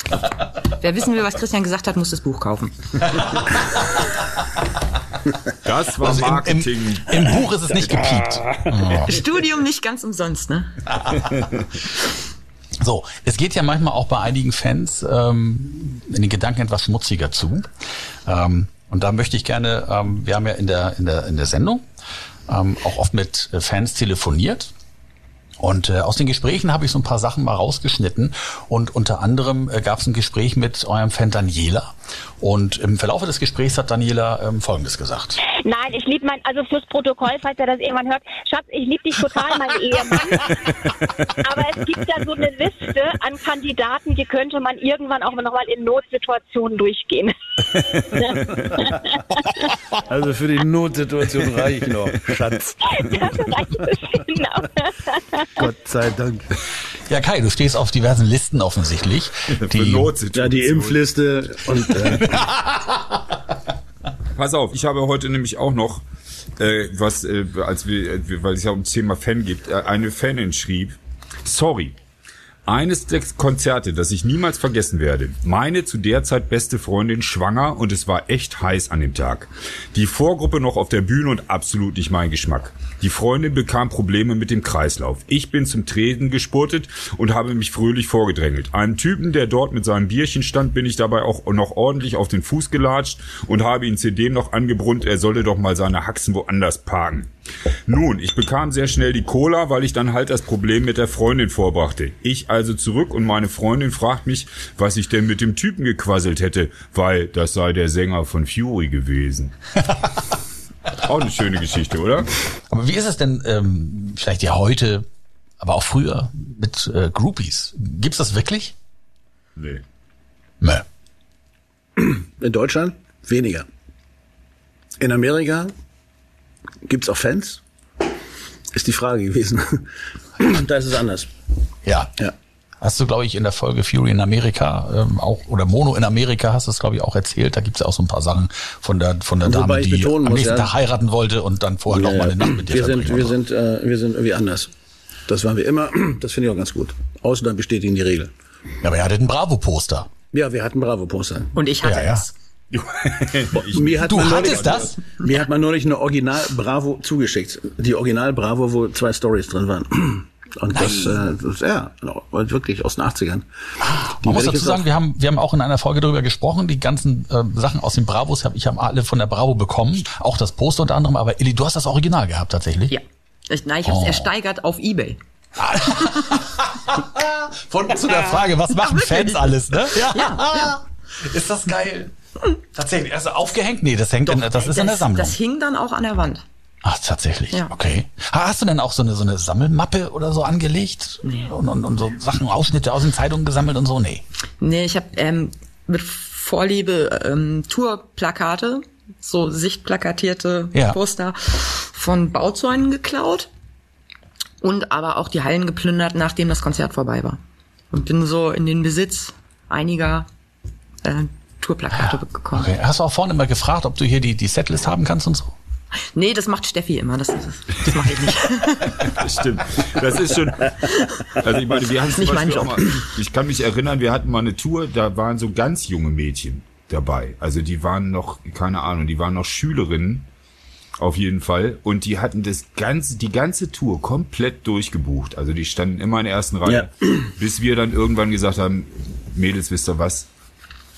Wer wissen will, was Christian gesagt hat, muss das Buch kaufen. Das war Also im, Marketing. im, Im Buch ist es nicht gepiept. Studium nicht ganz umsonst, ne? So, es geht ja manchmal auch bei einigen Fans ähm, in den Gedanken etwas schmutziger zu. Ähm, und da möchte ich gerne, ähm, wir haben ja in der, in der, in der Sendung ähm, auch oft mit äh, Fans telefoniert. Und äh, aus den Gesprächen habe ich so ein paar Sachen mal rausgeschnitten. Und unter anderem äh, gab es ein Gespräch mit eurem Fan Daniela. Und im Verlauf des Gesprächs hat Daniela ähm, Folgendes gesagt. Nein, ich liebe mein, also fürs Protokoll, falls er das irgendwann hört, Schatz, ich liebe dich total, mein Ehemann. Aber es gibt da so eine Liste an Kandidaten, die könnte man irgendwann auch nochmal in Notsituationen durchgehen. Also für die Notsituation reiche ich noch, Schatz. Das reicht genau. Gott sei Dank. Ja, Kai, du stehst auf diversen Listen offensichtlich. Für Die, Notsituationen. Ja, die Impfliste und äh, Pass auf, ich habe heute nämlich auch noch, äh, was, äh, als wir, äh, weil es ja ums Thema Fan gibt, äh, eine Fanin schrieb, sorry, eines der Konzerte, das ich niemals vergessen werde. Meine zu der Zeit beste Freundin schwanger und es war echt heiß an dem Tag. Die Vorgruppe noch auf der Bühne und absolut nicht mein Geschmack. Die Freundin bekam Probleme mit dem Kreislauf. Ich bin zum Treten gespurtet und habe mich fröhlich vorgedrängelt. Einem Typen, der dort mit seinem Bierchen stand, bin ich dabei auch noch ordentlich auf den Fuß gelatscht und habe ihn zudem noch angebrunnt, er solle doch mal seine Haxen woanders parken. Nun, ich bekam sehr schnell die Cola, weil ich dann halt das Problem mit der Freundin vorbrachte. Ich also zurück und meine Freundin fragt mich, was ich denn mit dem Typen gequasselt hätte, weil das sei der Sänger von Fury gewesen. Auch eine schöne Geschichte, oder? aber wie ist es denn ähm, vielleicht ja heute, aber auch früher mit äh, Groupies? Gibt's das wirklich? Nee. Nö. in Deutschland weniger. In Amerika gibt's auch Fans? Ist die Frage gewesen. da ist es anders. Ja. Ja. Hast du, glaube ich, in der Folge Fury in Amerika ähm, auch oder Mono in Amerika hast du es, glaube ich, auch erzählt. Da gibt's ja auch so ein paar Sachen von der von der Dame, die am muss, nächsten ja. Tag heiraten wollte und dann vorher noch mal eine Nacht mit dir wir sind, wir sind, äh, wir sind irgendwie anders. Das waren wir immer. Das finde ich auch ganz gut. Ausländer bestätigen die Regel. Ja, aber ihr hattet ein Bravo-Poster. Ja, wir hatten Bravo-Poster. Und ich hatte Ja, ja. es. Mir hat Du man neulich- hattest das? Mir hat man neulich eine Original Bravo zugeschickt. Die Original Bravo, wo zwei Stories drin waren. Und das, äh, das, ja, genau, wirklich aus den 80ern. Die Man muss dazu sagen, wir haben, wir haben auch in einer Folge darüber gesprochen. Die ganzen äh, Sachen aus den Bravos habe ich habe alle von der Bravo bekommen. Auch das Poster unter anderem. Aber Elli, du hast das Original gehabt tatsächlich. Ja. Ich, nein, ich habe es Oh. ersteigert auf Ebay. Von zu der Frage, was machen wirklich. Fans alles, ne? Ja. Ja, Ist das geil? Tatsächlich. Also aufgehängt? Nee, das hängt in, das ist in der Das, Sammlung. das hing dann auch an der Wand. Ach, tatsächlich. Ja. Okay. Ha- Hast du denn auch so eine, so eine Sammelmappe oder so angelegt? Und, und, und so Sachen, Ausschnitte aus den Zeitungen gesammelt und so? Nee. Nee, ich habe ähm, mit Vorliebe ähm, Tourplakate, so sichtplakatierte Ja. Poster von Bauzäunen geklaut und aber auch die Hallen geplündert, nachdem das Konzert vorbei war. Und bin so in den Besitz einiger äh, Tourplakate gekommen. Okay. Hast du auch vorne immer gefragt, ob du hier die, die Setlist haben kannst und so? Nee, das macht Steffi immer, das, das, das mache ich nicht. Das stimmt. Das ist schon. Also ich meine, wir haben zum nicht mein Beispiel auch Job. mal, Ich kann mich erinnern, wir hatten mal eine Tour, da waren so ganz junge Mädchen dabei. Also die waren noch, keine Ahnung, die waren noch Schülerinnen auf jeden Fall. Und die hatten das ganze, die ganze Tour komplett durchgebucht. Also die standen immer in der ersten Reihe, bis wir dann irgendwann gesagt haben, Mädels, wisst ihr was?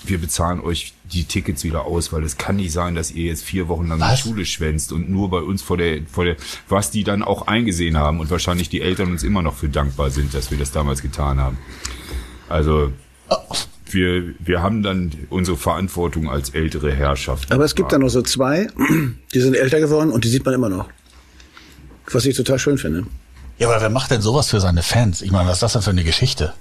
Wir bezahlen euch die Tickets wieder aus, weil es kann nicht sein, dass ihr jetzt vier Wochen lang Was? die Schule schwänzt und nur bei uns vor der, vor der, was die dann auch eingesehen haben und wahrscheinlich die Eltern uns immer noch für dankbar sind, dass wir das damals getan haben. Also, wir, wir haben dann unsere Verantwortung als ältere Herrschaft. Aber es gibt da noch so zwei, die sind älter geworden und die sieht man immer noch. Was ich total schön finde. Ja, aber wer macht denn sowas für seine Fans? Ich meine, was ist das denn für eine Geschichte?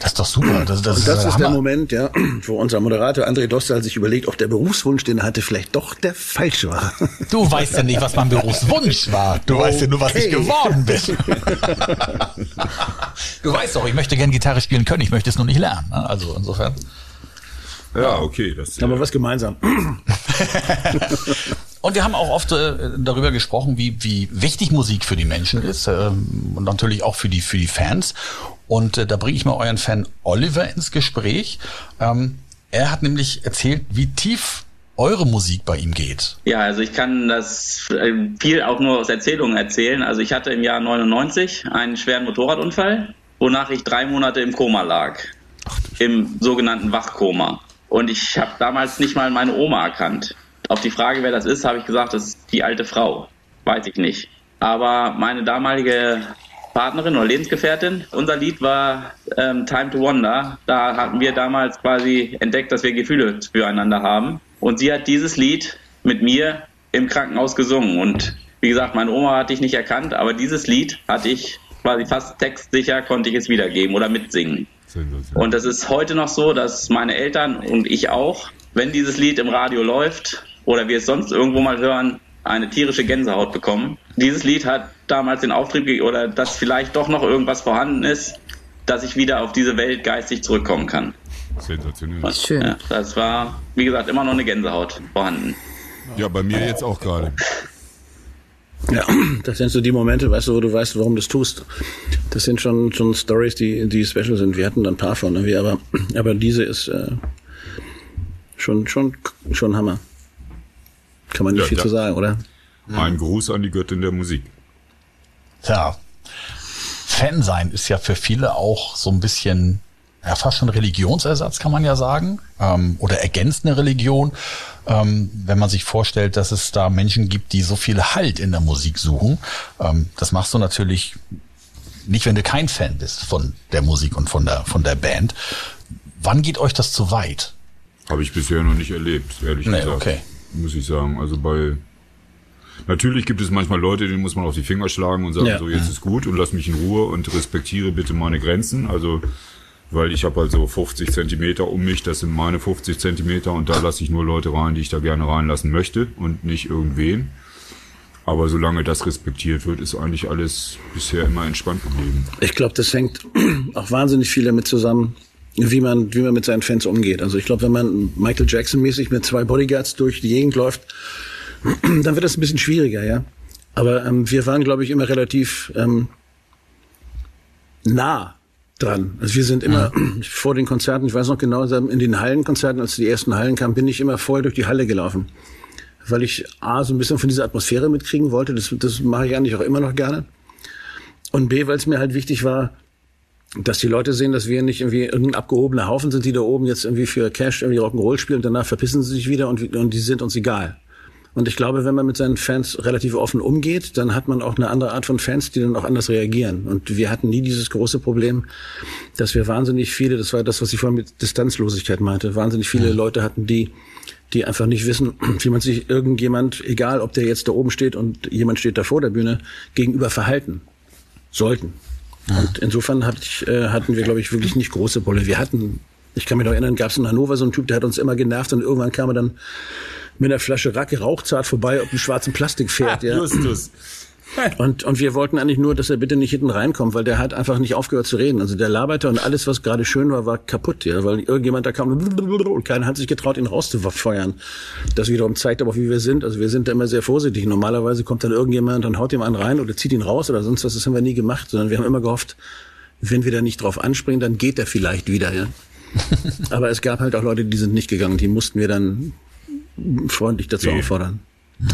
Das ist doch super. Das, das, Und das ist der Hammer. Moment, ja, wo unser Moderator André Dostal sich überlegt, ob der Berufswunsch, den er hatte, vielleicht doch der falsche war. Du weißt ja nicht, was mein Berufswunsch war. Du weißt ja nur, was ich Okay. geworden bin. du weißt doch, ich möchte gern Gitarre spielen können, ich möchte es nur nicht lernen. ne? Also insofern. Ja, okay. Das, Da haben wir was gemeinsam. Und wir haben auch oft äh, darüber gesprochen, wie, wie wichtig Musik für die Menschen ist ähm, und natürlich auch für die, für die Fans. Und äh, da bringe ich mal euren Fan Oliver ins Gespräch. Ähm, er hat nämlich erzählt, wie tief eure Musik bei ihm geht. Ja, also ich kann das äh, viel auch nur aus Erzählungen erzählen. Also ich hatte im Jahr 99 einen schweren Motorradunfall, wonach ich drei Monate im Koma lag. Im sogenannten Wachkoma. Und ich habe damals nicht mal meine Oma erkannt. Auf die Frage, wer das ist, habe ich gesagt, das ist die alte Frau. Weiß ich nicht. Aber meine damalige Partnerin oder Lebensgefährtin, unser Lied war ähm, Time to Wonder. Da hatten wir damals quasi entdeckt, dass wir Gefühle füreinander haben. Und sie hat dieses Lied mit mir im Krankenhaus gesungen. Und wie gesagt, meine Oma hatte ich nicht erkannt, aber dieses Lied hatte ich quasi fast textsicher, konnte ich es wiedergeben oder mitsingen. Und es ist heute noch so, dass meine Eltern und ich auch, wenn dieses Lied im Radio läuft oder wir es sonst irgendwo mal hören, eine tierische Gänsehaut bekommen. Dieses Lied hat damals den Auftrieb oder dass vielleicht doch noch irgendwas vorhanden ist, dass ich wieder auf diese Welt geistig zurückkommen kann. Sensationell. Schön. Ja, das war, wie gesagt, immer noch eine Gänsehaut vorhanden. Ja, bei mir jetzt auch gerade. Ja, das sind so die Momente, weißt du, wo du weißt, warum du es tust. Das sind schon schon Stories, die die special sind. Wir hatten da ein paar von, irgendwie, aber aber diese ist äh, schon schon schon Hammer. Kann man nicht Ja, viel da- zu sagen, oder? Ein Gruß an die Göttin der Musik. Tja, Fan sein ist ja für viele auch so ein bisschen, ja, fast schon Religionsersatz, kann man ja sagen, ähm, oder ergänzt eine Religion, ähm, wenn man sich vorstellt, dass es da Menschen gibt, die so viel Halt in der Musik suchen. Ähm, das machst du natürlich nicht, wenn du kein Fan bist von der Musik und von der, von der Band. Wann geht euch das zu weit? Habe ich bisher noch nicht erlebt, ehrlich Nee, gesagt. okay. Muss ich sagen. Also bei. Natürlich gibt es manchmal Leute, denen muss man auf die Finger schlagen und sagen, Ja. so jetzt ist gut und lass mich in Ruhe und respektiere bitte meine Grenzen. Also, weil ich habe halt so 50 Zentimeter um mich, das sind meine 50 Zentimeter und da lasse ich nur Leute rein, die ich da gerne reinlassen möchte und nicht irgendwen. Aber solange das respektiert wird, ist eigentlich alles bisher immer entspannt geblieben. Ich glaube, das hängt auch wahnsinnig viel damit zusammen, wie man, wie man mit seinen Fans umgeht. Also ich glaube, wenn man Michael Jackson-mäßig mit zwei Bodyguards durch die Gegend läuft, dann wird das ein bisschen schwieriger, ja. Aber ähm, wir waren, glaube ich, immer relativ ähm, nah dran. Also wir sind immer vor den Konzerten, ich weiß noch genau, in den Hallenkonzerten, als die ersten Hallen kamen, bin ich immer vorher durch die Halle gelaufen. Weil ich A, so ein bisschen von dieser Atmosphäre mitkriegen wollte. Das, das mache ich eigentlich auch immer noch gerne. Und B, weil es mir halt wichtig war, dass die Leute sehen, dass wir nicht irgendwie irgendein abgehobener Haufen sind, die da oben jetzt irgendwie für Cash irgendwie Rock'n'Roll spielen und danach verpissen sie sich wieder und, und die sind uns egal. Und ich glaube, wenn man mit seinen Fans relativ offen umgeht, dann hat man auch eine andere Art von Fans, die dann auch anders reagieren. Und wir hatten nie dieses große Problem, dass wir wahnsinnig viele, das war das, was ich vorhin mit Distanzlosigkeit meinte, wahnsinnig viele Leute hatten, die, die einfach nicht wissen, wie man sich irgendjemand, egal ob der jetzt da oben steht und jemand steht da vor der Bühne, gegenüber verhalten sollten. Und insofern hat ich, äh, hatten wir, glaube ich, wirklich nicht große Bolle. Wir hatten, ich kann mich noch erinnern, gab es in Hannover so einen Typ, der hat uns immer genervt und irgendwann kam er dann mit einer Flasche Racke rauchzart vorbei, ob ein schwarzen Plastik fährt. ja. Justus. Und, und wir wollten eigentlich nur, dass er bitte nicht hinten reinkommt, weil der hat einfach nicht aufgehört zu reden. Also der laberte und alles, was gerade schön war, war kaputt, ja, weil irgendjemand da kam und keiner hat sich getraut, ihn rauszufeuern. Das wiederum zeigt aber, wie wir sind. Also wir sind da immer sehr vorsichtig. Normalerweise kommt dann irgendjemand und haut ihm einen rein oder zieht ihn raus oder sonst was. Das haben wir nie gemacht, sondern wir haben immer gehofft, wenn wir da nicht drauf anspringen, dann geht er vielleicht wieder, ja. aber es gab halt auch Leute, die sind nicht gegangen. Die mussten wir dann freundlich dazu auffordern.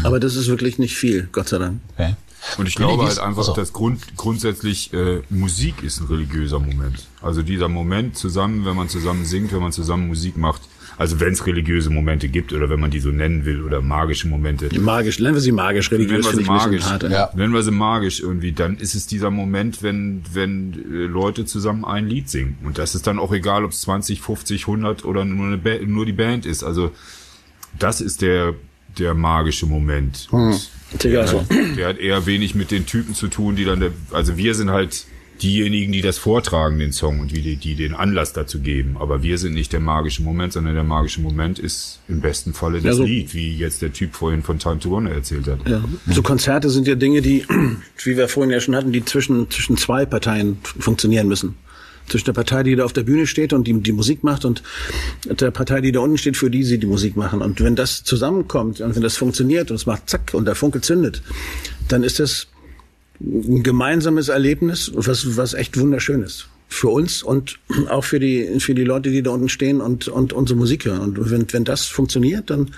Aber das ist wirklich nicht viel, Gott sei Dank. Okay. Und ich glaube halt einfach, dass Grund, grundsätzlich äh, Musik ist ein religiöser Moment. Also dieser Moment zusammen, wenn man zusammen singt, wenn man zusammen Musik macht. Also wenn es religiöse Momente gibt oder wenn man die so nennen will oder magische Momente. Magisch, nennen wir sie magisch, religiös Nennen wir sie ich ein magisch. bisschen hart. ja. Ja. Nennen wir sie magisch irgendwie, dann ist es dieser Moment, wenn, wenn äh, Leute zusammen ein Lied singen. Und das ist dann auch egal, ob es 20, 50, 100 oder nur, eine ba nur die Band ist. Also das ist der, der magische Moment. Und Ist egal so. der hat eher wenig mit den Typen zu tun, die dann, der, also wir sind halt diejenigen, die das vortragen, den Song und die, die den Anlass dazu geben. Aber wir sind nicht der magische Moment, sondern der magische Moment ist im besten Falle das Ja, so- Lied, wie jetzt der Typ vorhin von Time to Wonder erzählt hat. Ja. So Konzerte sind ja Dinge, die, wie wir vorhin ja schon hatten, die zwischen, zwischen zwei Parteien funktionieren müssen. Zwischen der Partei, die da auf der Bühne steht und die, die Musik macht und der Partei, die da unten steht, für die sie die Musik machen. Und wenn das zusammenkommt und wenn das funktioniert und es macht zack und der Funke zündet, dann ist das ein gemeinsames Erlebnis, was, was echt wunderschön ist. Für uns und auch für die, für die Leute, die da unten stehen und, und unsere Musik hören. Und wenn, wenn das funktioniert, dann,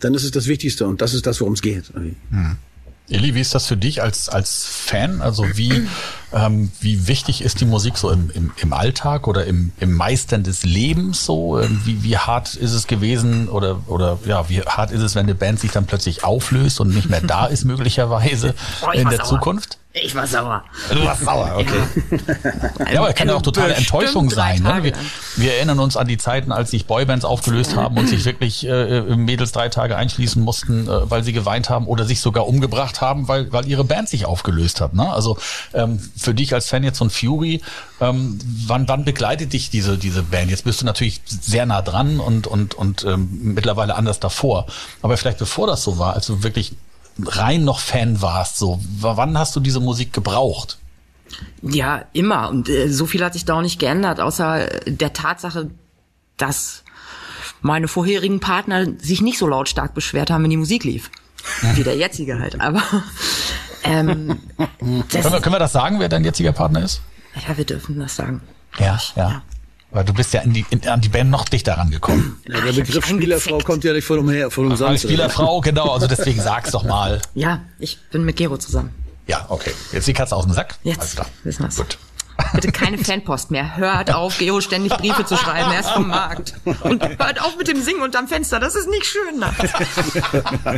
dann ist es das Wichtigste und das ist das, worum es geht. Eli, wie ist das für dich als, als Fan? Also wie, ähm, wie wichtig ist die Musik so im, im, im Alltag oder im, im Meistern des Lebens so? Ähm, Wie, wie hart ist es gewesen oder, oder ja, wie hart ist es, wenn eine Band sich dann plötzlich auflöst und nicht mehr da ist möglicherweise Oh, in der sauer. Zukunft? Ich war sauer. Du warst sauer, okay. Ja, aber es kann ja auch totale Enttäuschung sein. Ne? Wir, wir erinnern uns an die Zeiten, als sich Boybands aufgelöst haben und sich wirklich äh, Mädels drei Tage einschließen mussten, äh, weil sie geweint haben oder sich sogar umgebracht haben, weil, weil ihre Band sich aufgelöst hat. Ne? Also ähm, für dich als Fan jetzt von Fury, ähm, wann, wann begleitet dich diese, diese Band? Jetzt bist du natürlich sehr nah dran und, und, und ähm, mittlerweile anders davor. Aber vielleicht bevor das so war, als du wirklich rein noch Fan warst, so, wann hast du diese Musik gebraucht? Ja, immer. Und äh, so viel hat sich da auch nicht geändert, außer äh, der Tatsache, dass meine vorherigen Partner sich nicht so lautstark beschwert haben, wenn die Musik lief. Wie der jetzige halt. Aber ähm, Können wir, können wir das sagen, wer dein jetziger Partner ist? ja, wir dürfen das sagen. Ja, ja. Weil du bist ja in die, in, an die Band noch dichter rangekommen. Ja, der Begriff Spielerfrau kommt ja nicht von umher, von umsonst. Spielerfrau, genau, also deswegen sag's doch mal. Ja, ich bin mit Gero zusammen. Ja, okay. Jetzt die Katze aus dem Sack. Alles Jetzt klar. wissen wir's. Gut. Bitte keine Fanpost mehr. Hört auf, Gero ständig Briefe zu schreiben. Er ist vom Markt. Und hört auf mit dem Singen unterm Fenster. Das ist nicht schön.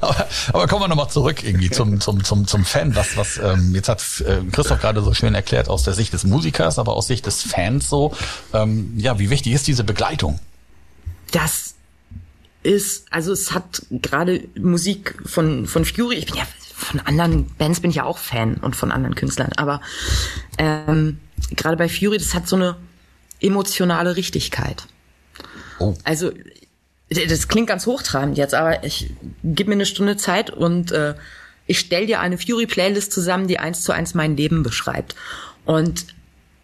aber, aber kommen wir nochmal zurück irgendwie zum, zum, zum, zum Fan. Was, was, ähm, jetzt hat äh, Christoph gerade so schön erklärt aus der Sicht des Musikers, aber aus Sicht des Fans so. Ähm, ja, wie wichtig ist diese Begleitung? Das ist, also es hat gerade Musik von, von Fury, ich bin ja von anderen Bands bin ich ja auch Fan und von anderen Künstlern, aber ähm, gerade bei Fury, das hat so eine emotionale Richtigkeit. Oh. Also das klingt ganz hochtrabend jetzt, aber ich gib mir eine Stunde Zeit und äh, ich stell dir eine Fury-Playlist zusammen, die eins zu eins mein Leben beschreibt. Und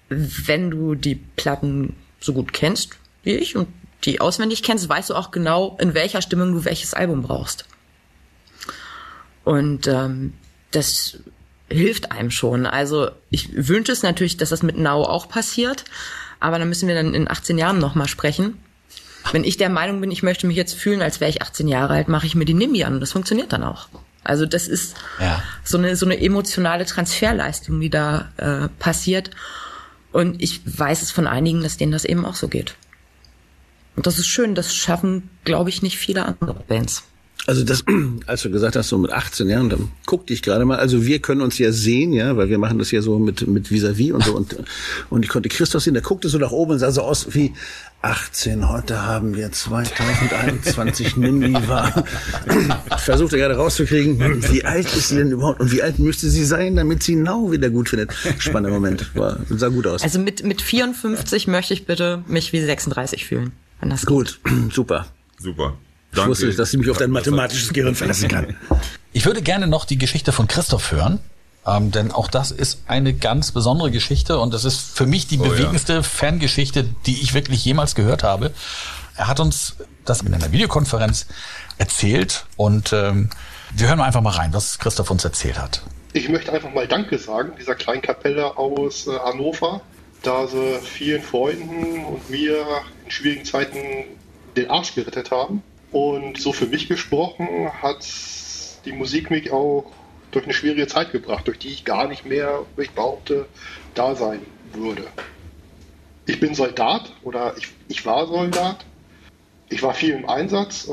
wenn du die Platten so gut kennst wie ich und die auswendig kennst, weißt du auch genau, in welcher Stimmung du welches Album brauchst. Und ähm, das hilft einem schon. Also ich wünsche es natürlich, dass das mit Now auch passiert, aber dann müssen wir dann in 18 Jahren nochmal sprechen. Wenn ich der Meinung bin, ich möchte mich jetzt fühlen, als wäre ich 18 Jahre alt, mache ich mir die Nimbi an und das funktioniert dann auch. Also das ist Ja. so eine so eine emotionale Transferleistung, die da äh, passiert. Und ich weiß es von einigen, dass denen das eben auch so geht. Und das ist schön. Das schaffen, glaube ich, nicht viele andere Bands. Also das, als du gesagt hast, so mit 18 Jahren, dann guckte ich gerade mal. Also wir können uns ja sehen, ja, weil wir machen das ja so mit mit vis-à-vis und so und und ich konnte Christoph sehen. Der guckte so nach oben und sah so aus wie 18. Heute haben wir 2021. Nimmi war. Versuchte gerade rauszukriegen, wie alt ist sie denn überhaupt und wie alt müsste sie sein, damit sie Now wieder gut findet. Spannender Moment, war sah gut aus. Also mit mit 54 möchte ich bitte mich wie 36 fühlen. Wenn das gut, super. Super. Ich wusste nicht, dass ich mich auf dein mathematisches Gehirn verlassen kann. Ich würde gerne noch die Geschichte von Christoph hören. Ähm, denn auch das ist eine ganz besondere Geschichte und das ist für mich die Oh ja. bewegendste Fangeschichte, die ich wirklich jemals gehört habe. Er hat uns das in einer Videokonferenz erzählt und ähm, wir hören mal einfach mal rein, was Christoph uns erzählt hat. Ich möchte einfach mal Danke sagen, dieser kleinen Kapelle aus äh, Hannover, da sie vielen Freunden und mir in schwierigen Zeiten den Arsch gerettet haben. Und so für mich gesprochen hat die Musik mich auch durch eine schwierige Zeit gebracht, durch die ich gar nicht mehr, wie ich behaupte, da sein würde. Ich bin Soldat oder ich, ich war Soldat. Ich war viel im Einsatz, äh,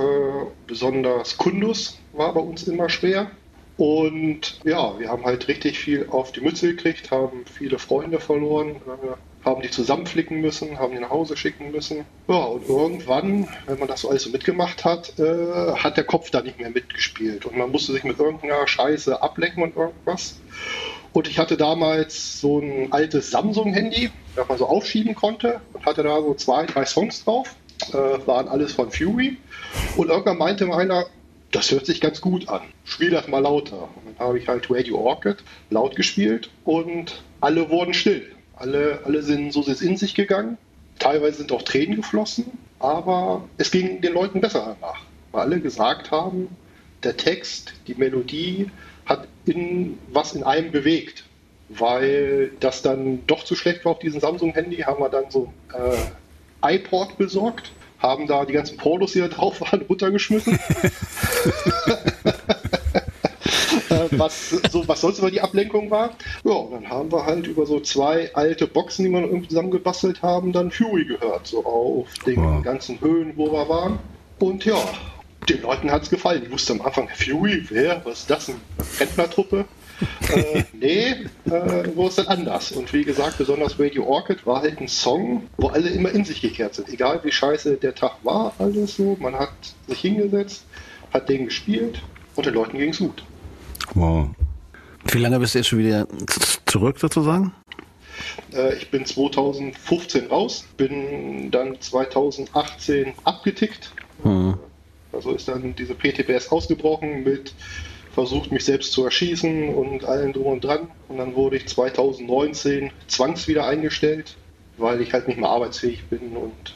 besonders Kundus war bei uns immer schwer. Und ja, wir haben halt richtig viel auf die Mütze gekriegt, haben viele Freunde verloren, äh, haben die zusammenflicken müssen, haben die nach Hause schicken müssen. Ja, und irgendwann, wenn man das so alles so mitgemacht hat, äh, hat der Kopf da nicht mehr mitgespielt. Und man musste sich mit irgendeiner Scheiße ablenken und irgendwas. Und ich hatte damals so ein altes Samsung-Handy, das man so aufschieben konnte und hatte da so zwei, drei Songs drauf. Äh, waren alles von Fury. Und irgendwann meinte einer, das hört sich ganz gut an. Spiel das mal lauter. Und dann habe ich halt Radio Orchid laut gespielt und alle wurden still. Alle, alle sind so in sich gegangen. Teilweise sind auch Tränen geflossen, aber es ging den Leuten besser danach. Weil alle gesagt haben, der Text, die Melodie hat in, was in einem bewegt. Weil das dann doch zu schlecht war auf diesem Samsung-Handy, haben wir dann so äh, iPod besorgt, haben da die ganzen Pornos, die da drauf waren, runtergeschmissen. Was, so, was sonst immer die Ablenkung war. Ja, und dann haben wir halt über so zwei alte Boxen, die wir irgendwie zusammengebastelt haben, dann Fury gehört, so auf den Wow. ganzen Höhen, wo wir waren. Und ja, den Leuten hat es gefallen. Die wussten am Anfang, Fury, wer, was ist das, eine Rentnertruppe? äh, nee, äh, wo ist denn anders? Und wie gesagt, besonders Radio Orchid war halt ein Song, wo alle immer in sich gekehrt sind. Egal wie scheiße der Tag war, alles so. Man hat sich hingesetzt, hat den gespielt und den Leuten ging es gut. Wow. Wie lange bist du jetzt schon wieder zurück sozusagen? Äh, ich bin 2015 raus, bin dann 2018 abgetickt. Hm. Also ist dann diese PTBS ausgebrochen mit versucht mich selbst zu erschießen und allem drum und dran. Und dann wurde ich 2019 zwangs wieder eingestellt, weil ich halt nicht mehr arbeitsfähig bin und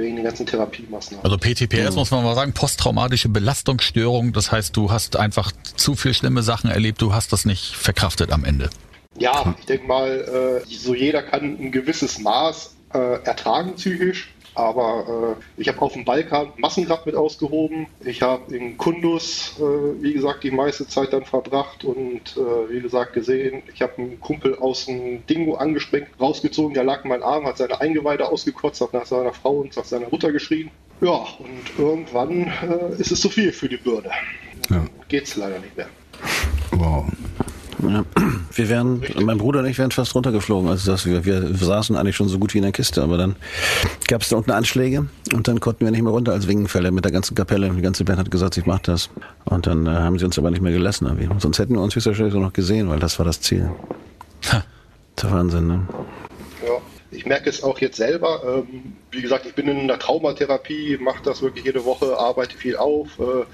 wegen den ganzen Therapiemaßnahmen. Also PTPS muss man mal sagen, posttraumatische Belastungsstörung. Das heißt, du hast einfach zu viel schlimme Sachen erlebt, du hast das nicht verkraftet am Ende. Ja, ich denke mal, äh, so jeder kann ein gewisses Maß äh, ertragen psychisch. Aber äh, ich habe auf dem Balkan Massengrab mit ausgehoben. Ich habe in Kundus, äh, wie gesagt, die meiste Zeit dann verbracht und äh, wie gesagt gesehen, ich habe einen Kumpel aus dem Dingo angesprengt, rausgezogen, der lag in meinem Arm, hat seine Eingeweide ausgekotzt, hat nach seiner Frau und nach seiner Mutter geschrien. Ja, und irgendwann äh, ist es zu viel für die Bürde. Ja. Geht's leider nicht mehr. Wow. Ja. Wir wären, mein Bruder und ich wären fast runtergeflogen. Also das, wir, wir saßen eigentlich schon so gut wie in der Kiste, aber dann gab es da unten Anschläge und dann konnten wir nicht mehr runter als Wingenfälle mit der ganzen Kapelle. Die ganze Band hat gesagt, ich mach das. Und dann äh, haben sie uns aber nicht mehr gelassen. irgendwie. Sonst hätten wir uns höchstwahrscheinlich so noch gesehen, weil das war das Ziel. Ha. Der Wahnsinn, ne? Ja, ich merke es auch jetzt selber. Ähm, wie gesagt, ich bin in einer Traumatherapie, mache das wirklich jede Woche, arbeite viel auf. Äh,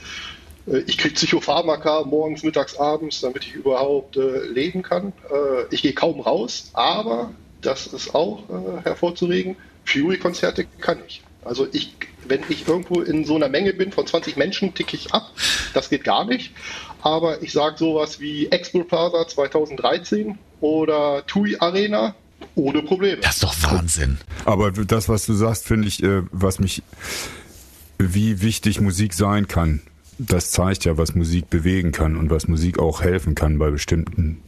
ich kriege Psychopharmaka morgens, mittags, abends, damit ich überhaupt äh, leben kann. Äh, ich gehe kaum raus, aber das ist auch äh, hervorzuregen. Fury-Konzerte kann ich. Also ich, wenn ich irgendwo in so einer Menge bin von 20 Menschen, ticke ich ab. Das geht gar nicht. Aber ich sage sowas wie Expo Plaza 2013 oder TUI Arena ohne Probleme. Das ist doch Wahnsinn. Aber das, was du sagst, finde ich, äh, was mich, wie wichtig Musik sein kann, das zeigt ja, was Musik bewegen kann und was Musik auch helfen kann bei bestimmten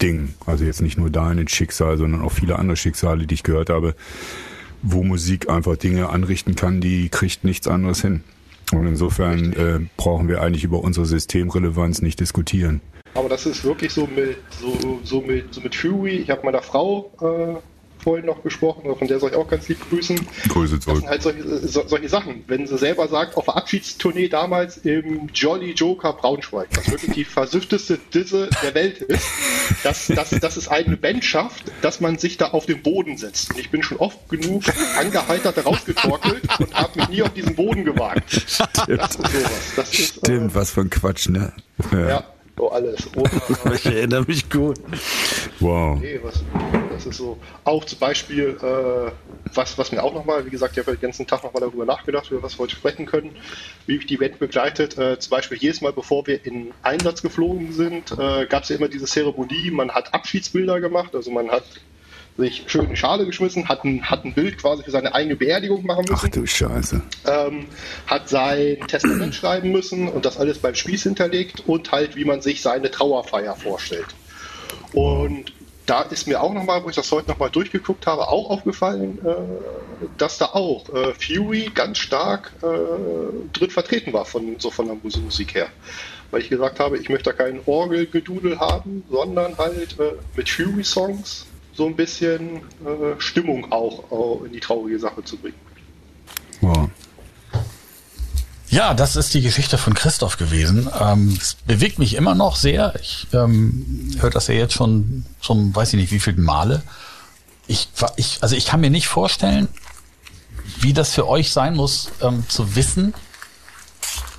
Dingen. Also jetzt nicht nur dein Schicksal, sondern auch viele andere Schicksale, die ich gehört habe, wo Musik einfach Dinge anrichten kann, die kriegt nichts anderes hin. Und insofern äh, brauchen wir eigentlich über unsere Systemrelevanz nicht diskutieren. Aber das ist wirklich so mit, so, so mit, so mit Fury. Ich habe meiner Frau äh, vorhin noch gesprochen, von der soll ich auch ganz lieb grüßen. Grüße Das zurück. sind halt solche, so, solche Sachen. Wenn sie selber sagt, auf der Abschiedstournee damals im Jolly Joker Braunschweig, was wirklich die versüffteste Disse der Welt ist, dass, dass, dass es eine Band schafft, dass man sich da auf den Boden setzt. Und ich bin schon oft genug angeheitert rausgetorkelt und habe mich nie auf diesen Boden gewagt. Das ist sowas. Das ist, Stimmt, was für ein Quatsch, ne? Äh, ja, so alles. Oder, Ich erinnere mich gut. Wow. Nee, was, das ist so. Auch zum Beispiel, äh, was, was mir auch nochmal, wie gesagt, ich habe den ganzen Tag nochmal darüber nachgedacht, über was wir heute sprechen können, wie ich die Event begleitet. Äh, zum Beispiel jedes Mal, bevor wir in Einsatz geflogen sind, äh, gab es ja immer diese Zeremonie. Man hat Abschiedsbilder gemacht, also man hat sich schön in die Schale geschmissen, hat ein, hat ein Bild quasi für seine eigene Beerdigung machen müssen Ach du Scheiße. ähm, hat sein Testament schreiben müssen und das alles beim Spieß hinterlegt und halt, wie man sich seine Trauerfeier vorstellt. Und da ist mir auch nochmal, wo ich das heute nochmal durchgeguckt habe, auch aufgefallen, äh, dass da auch äh, Fury ganz stark äh, drin vertreten war, von, so von der Mus- Musik her. Weil ich gesagt habe, ich möchte da kein Orgelgedudel haben, sondern halt äh, mit Fury-Songs so ein bisschen äh, Stimmung auch, auch in die traurige Sache zu bringen. Wow. Ja, das ist die Geschichte von Christoph gewesen. Ähm, es bewegt mich immer noch sehr. Ich ähm, höre das ja jetzt schon zum, weiß ich nicht, wie vielen Male. Ich, ich, also ich kann mir nicht vorstellen, wie das für euch sein muss, ähm, zu wissen,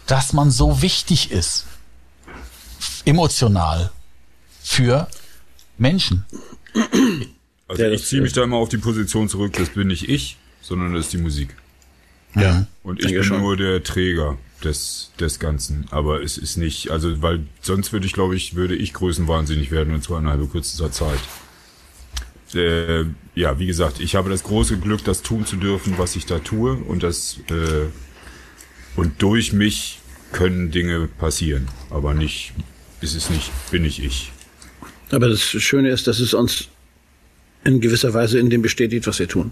dass man so wichtig ist, emotional für Menschen. Also Ja, ich ziehe mich da immer auf die Position zurück, das bin nicht ich, sondern das ist die Musik. Ja. Und ich bin schon. nur der Träger des, des Ganzen. Aber es ist nicht, also, weil sonst würde ich, glaube ich, würde ich größenwahnsinnig werden in zweieinhalb kürzester Zeit. Äh, ja, wie gesagt, ich habe das große Glück, das tun zu dürfen, was ich da tue. Und das, äh, und durch mich können Dinge passieren. Aber nicht, ist es nicht, bin nicht ich. Aber das Schöne ist, dass es uns in gewisser Weise in dem bestätigt, was wir tun.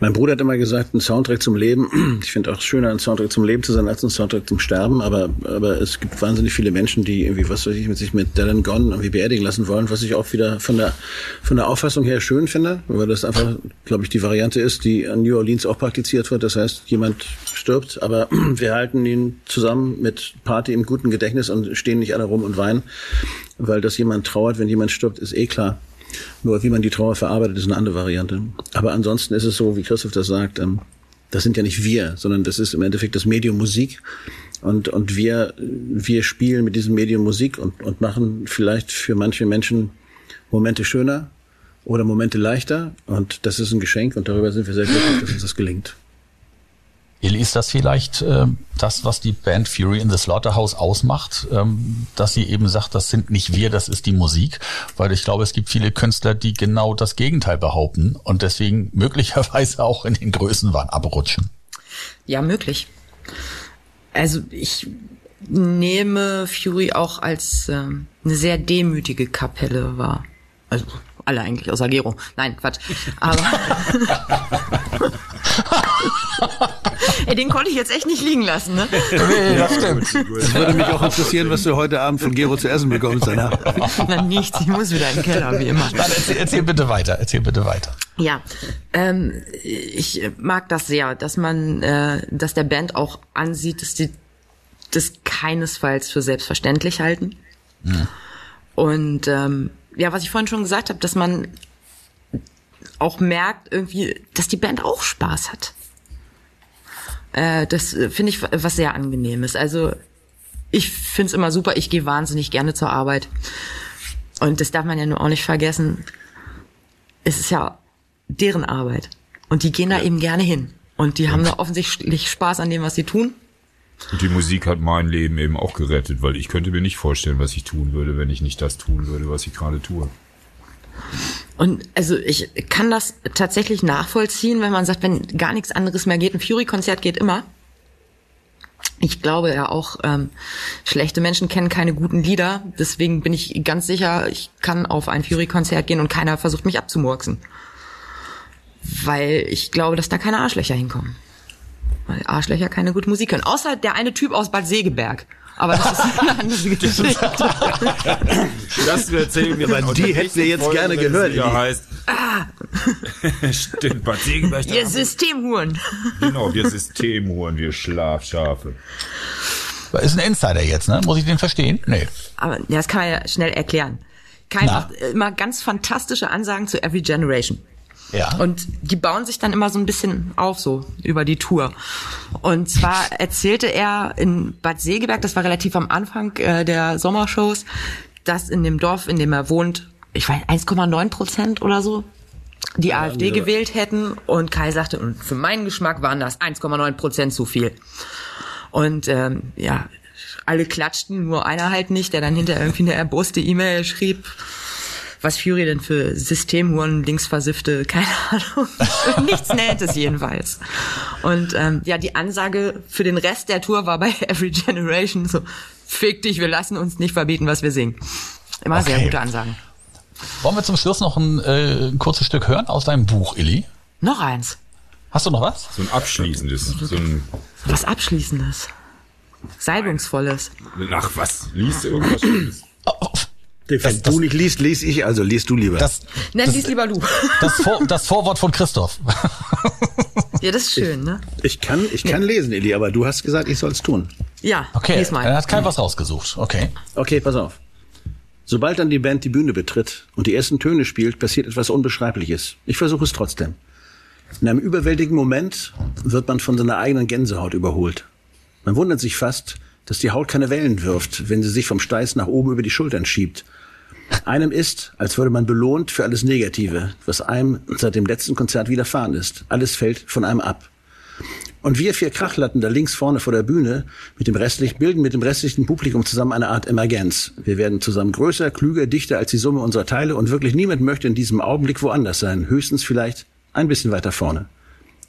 Mein Bruder hat immer gesagt, ein Soundtrack zum Leben. Ich finde auch schöner, ein Soundtrack zum Leben zu sein, als ein Soundtrack zum Sterben. Aber, aber es gibt wahnsinnig viele Menschen, die irgendwie, was weiß ich, mit sich mit Dylan Gone irgendwie beerdigen lassen wollen, was ich auch wieder von der, von der Auffassung her schön finde, weil das einfach, glaube ich, die Variante ist, die an New Orleans auch praktiziert wird. Das heißt, jemand stirbt, aber wir halten ihn zusammen mit Party im guten Gedächtnis und stehen nicht alle rum und weinen, weil dass jemand trauert, wenn jemand stirbt, ist eh klar. Nur wie man die Trauer verarbeitet, ist eine andere Variante. Aber ansonsten ist es so, wie Christoph das sagt, ähm, das sind ja nicht wir, sondern das ist im Endeffekt das Medium Musik. Und, und wir, wir spielen mit diesem Medium Musik und, und machen vielleicht für manche Menschen Momente schöner oder Momente leichter. Und das ist ein Geschenk und darüber sind wir sehr glücklich, dass uns das gelingt. Eli, ist das vielleicht ähm, das, was die Band Fury in the Slaughterhouse ausmacht, ähm, dass sie eben sagt, das sind nicht wir, das ist die Musik? Weil ich glaube, es gibt viele Künstler, die genau das Gegenteil behaupten und deswegen möglicherweise auch in den Größenwahn abrutschen. Ja, möglich. Also ich nehme Fury auch als ähm, eine sehr demütige Kapelle wahr. Also alle eigentlich, außer Gero. Nein, Quatsch. Aber Ey, den konnte ich jetzt echt nicht liegen lassen, ne? Nee, das stimmt. Es würde mich auch interessieren, was du heute Abend von Gero zu essen bekommst danach. Na, nichts, ich muss wieder in den Keller, wie immer. Dann erzähl, erzähl bitte weiter, erzähl bitte weiter. Ja, ähm, ich mag das sehr, dass man, äh, dass der Band auch ansieht, dass die das keinesfalls für selbstverständlich halten. Und ähm, ja, was ich vorhin schon gesagt habe, dass man auch merkt irgendwie, dass die Band auch Spaß hat. Äh, das äh, finde ich was sehr angenehmes. Also ich finde es immer super. Ich gehe wahnsinnig gerne zur Arbeit. Und das darf man ja nur auch nicht vergessen. Es ist ja deren Arbeit. Und die gehen da eben gerne hin. Und die haben da offensichtlich Spaß an dem, was sie tun. Und die Musik hat mein Leben eben auch gerettet, weil ich könnte mir nicht vorstellen, was ich tun würde, wenn ich nicht das tun würde, was ich gerade tue. Und also ich kann das tatsächlich nachvollziehen, wenn man sagt, wenn gar nichts anderes mehr geht, ein Fury-Konzert geht immer. Ich glaube ja auch, ähm, schlechte Menschen kennen keine guten Lieder. Deswegen bin ich ganz sicher, ich kann auf ein Fury-Konzert gehen und keiner versucht mich abzumurksen. Weil ich glaube, dass da keine Arschlöcher hinkommen. Weil Arschlöcher keine gute Musik können. Außer der eine Typ aus Bad Segeberg. Aber das ist eine andere Geschichte. Das erzählen wir Aber die hätten wir jetzt gerne gehört, Ja, Eli. heißt. Stimmt, Segeberg. da Ihr haben wir- Systemhuren. Genau, wir Systemhuren, wir Schlafschafe. Ist ein Insider jetzt, ne? Muss ich den verstehen? Nee. Aber ja, das kann man ja schnell erklären. Kai Na? macht immer ganz fantastische Ansagen zu Every Generation. Ja. Und die bauen sich dann immer so ein bisschen auf, so über die Tour. Und zwar erzählte er in Bad Segeberg, das war relativ am Anfang äh, der Sommershows, dass in dem Dorf, in dem er wohnt, ich weiß 1,9 Prozent oder so, die AfD gewählt hätten. Und Kai sagte, und für meinen Geschmack waren das 1,9 Prozent zu viel. Und ähm, ja, alle klatschten, nur einer halt nicht, der dann hinter irgendwie eine erboste E-Mail schrieb, was Fury denn für Systemhuren, Linksversiffte, keine Ahnung. Nichts Nettes jedenfalls. Und ähm, ja, die Ansage für den Rest der Tour war bei Every Generation so, fick dich, wir lassen uns nicht verbieten, was wir singen. Immer sehr Okay. gute Ansagen. Wollen wir zum Schluss noch ein, äh, ein kurzes Stück hören aus deinem Buch, Illy? Noch eins. Hast du noch was? So ein abschließendes, so ein, Was Abschließendes. Salbungsvolles. ach was, liest du irgendwas Schönes? Wenn du nicht liest, lese ich, also liest du lieber. Das, Nenn das, dies lieber du. das, Vor, das Vorwort von Christoph. Ja, das ist schön, ne? Ich kann, ich kann lesen, Eli, aber du hast gesagt, ich soll es tun. Ja, Okay, lies mal. dann hat Kai was rausgesucht. Okay. Okay, pass auf. Sobald dann die Band die Bühne betritt und die ersten Töne spielt, passiert etwas Unbeschreibliches. Ich versuche es trotzdem. In einem überwältigenden Moment wird man von seiner eigenen Gänsehaut überholt. Man wundert sich fast, dass die Haut keine Wellen wirft, wenn sie sich vom Steiß nach oben über die Schultern schiebt. Einem ist, als würde man belohnt für alles Negative, was einem seit dem letzten Konzert widerfahren ist. Alles fällt von einem ab. Und wir vier Krachlatten da links vorne vor der Bühne mit dem restlichen, bilden mit dem restlichen Publikum zusammen eine Art Emergenz. Wir werden zusammen größer, klüger, dichter als die Summe unserer Teile und wirklich niemand möchte in diesem Augenblick woanders sein. Höchstens vielleicht ein bisschen weiter vorne.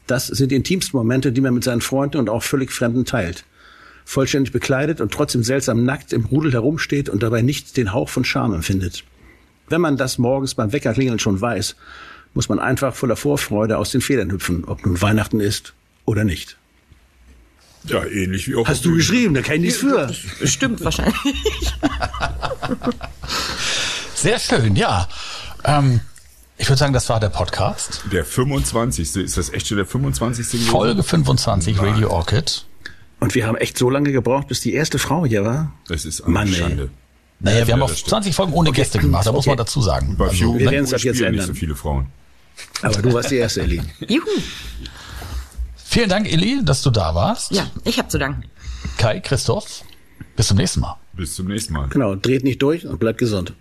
Das sind die intimsten Momente, die man mit seinen Freunden und auch völlig Fremden teilt. Vollständig bekleidet und trotzdem seltsam nackt im Rudel herumsteht und dabei nicht den Hauch von Scham empfindet. Wenn man das morgens beim Weckerklingeln schon weiß, muss man einfach voller Vorfreude aus den Federn hüpfen, ob nun Weihnachten ist oder nicht. Ja, ähnlich wie auch. Hast du geschrieben, da kann ich nichts für. Stimmt wahrscheinlich. Sehr schön, ja. Ähm, ich würde sagen, das war der Podcast. Der 25. Ist das echt schon der 25. gewesen? Folge 25 Radio Orchid. Und wir haben echt so lange gebraucht, bis die erste Frau hier war. Das ist eine Mann, ey. Schande. Naja, wir haben auch das stimmt. 20 Folgen ohne Gäste gemacht, da muss man okay. dazu sagen. Bei Also, wir werden es ab jetzt nicht ändern. so viele Frauen. Aber du warst die erste, Ellie. Juhu. vielen Dank, Illy, dass du da warst. Ja, ich hab zu danken. Kai, Christoph, bis zum nächsten Mal. Bis zum nächsten Mal. Genau, dreht nicht durch und bleibt gesund.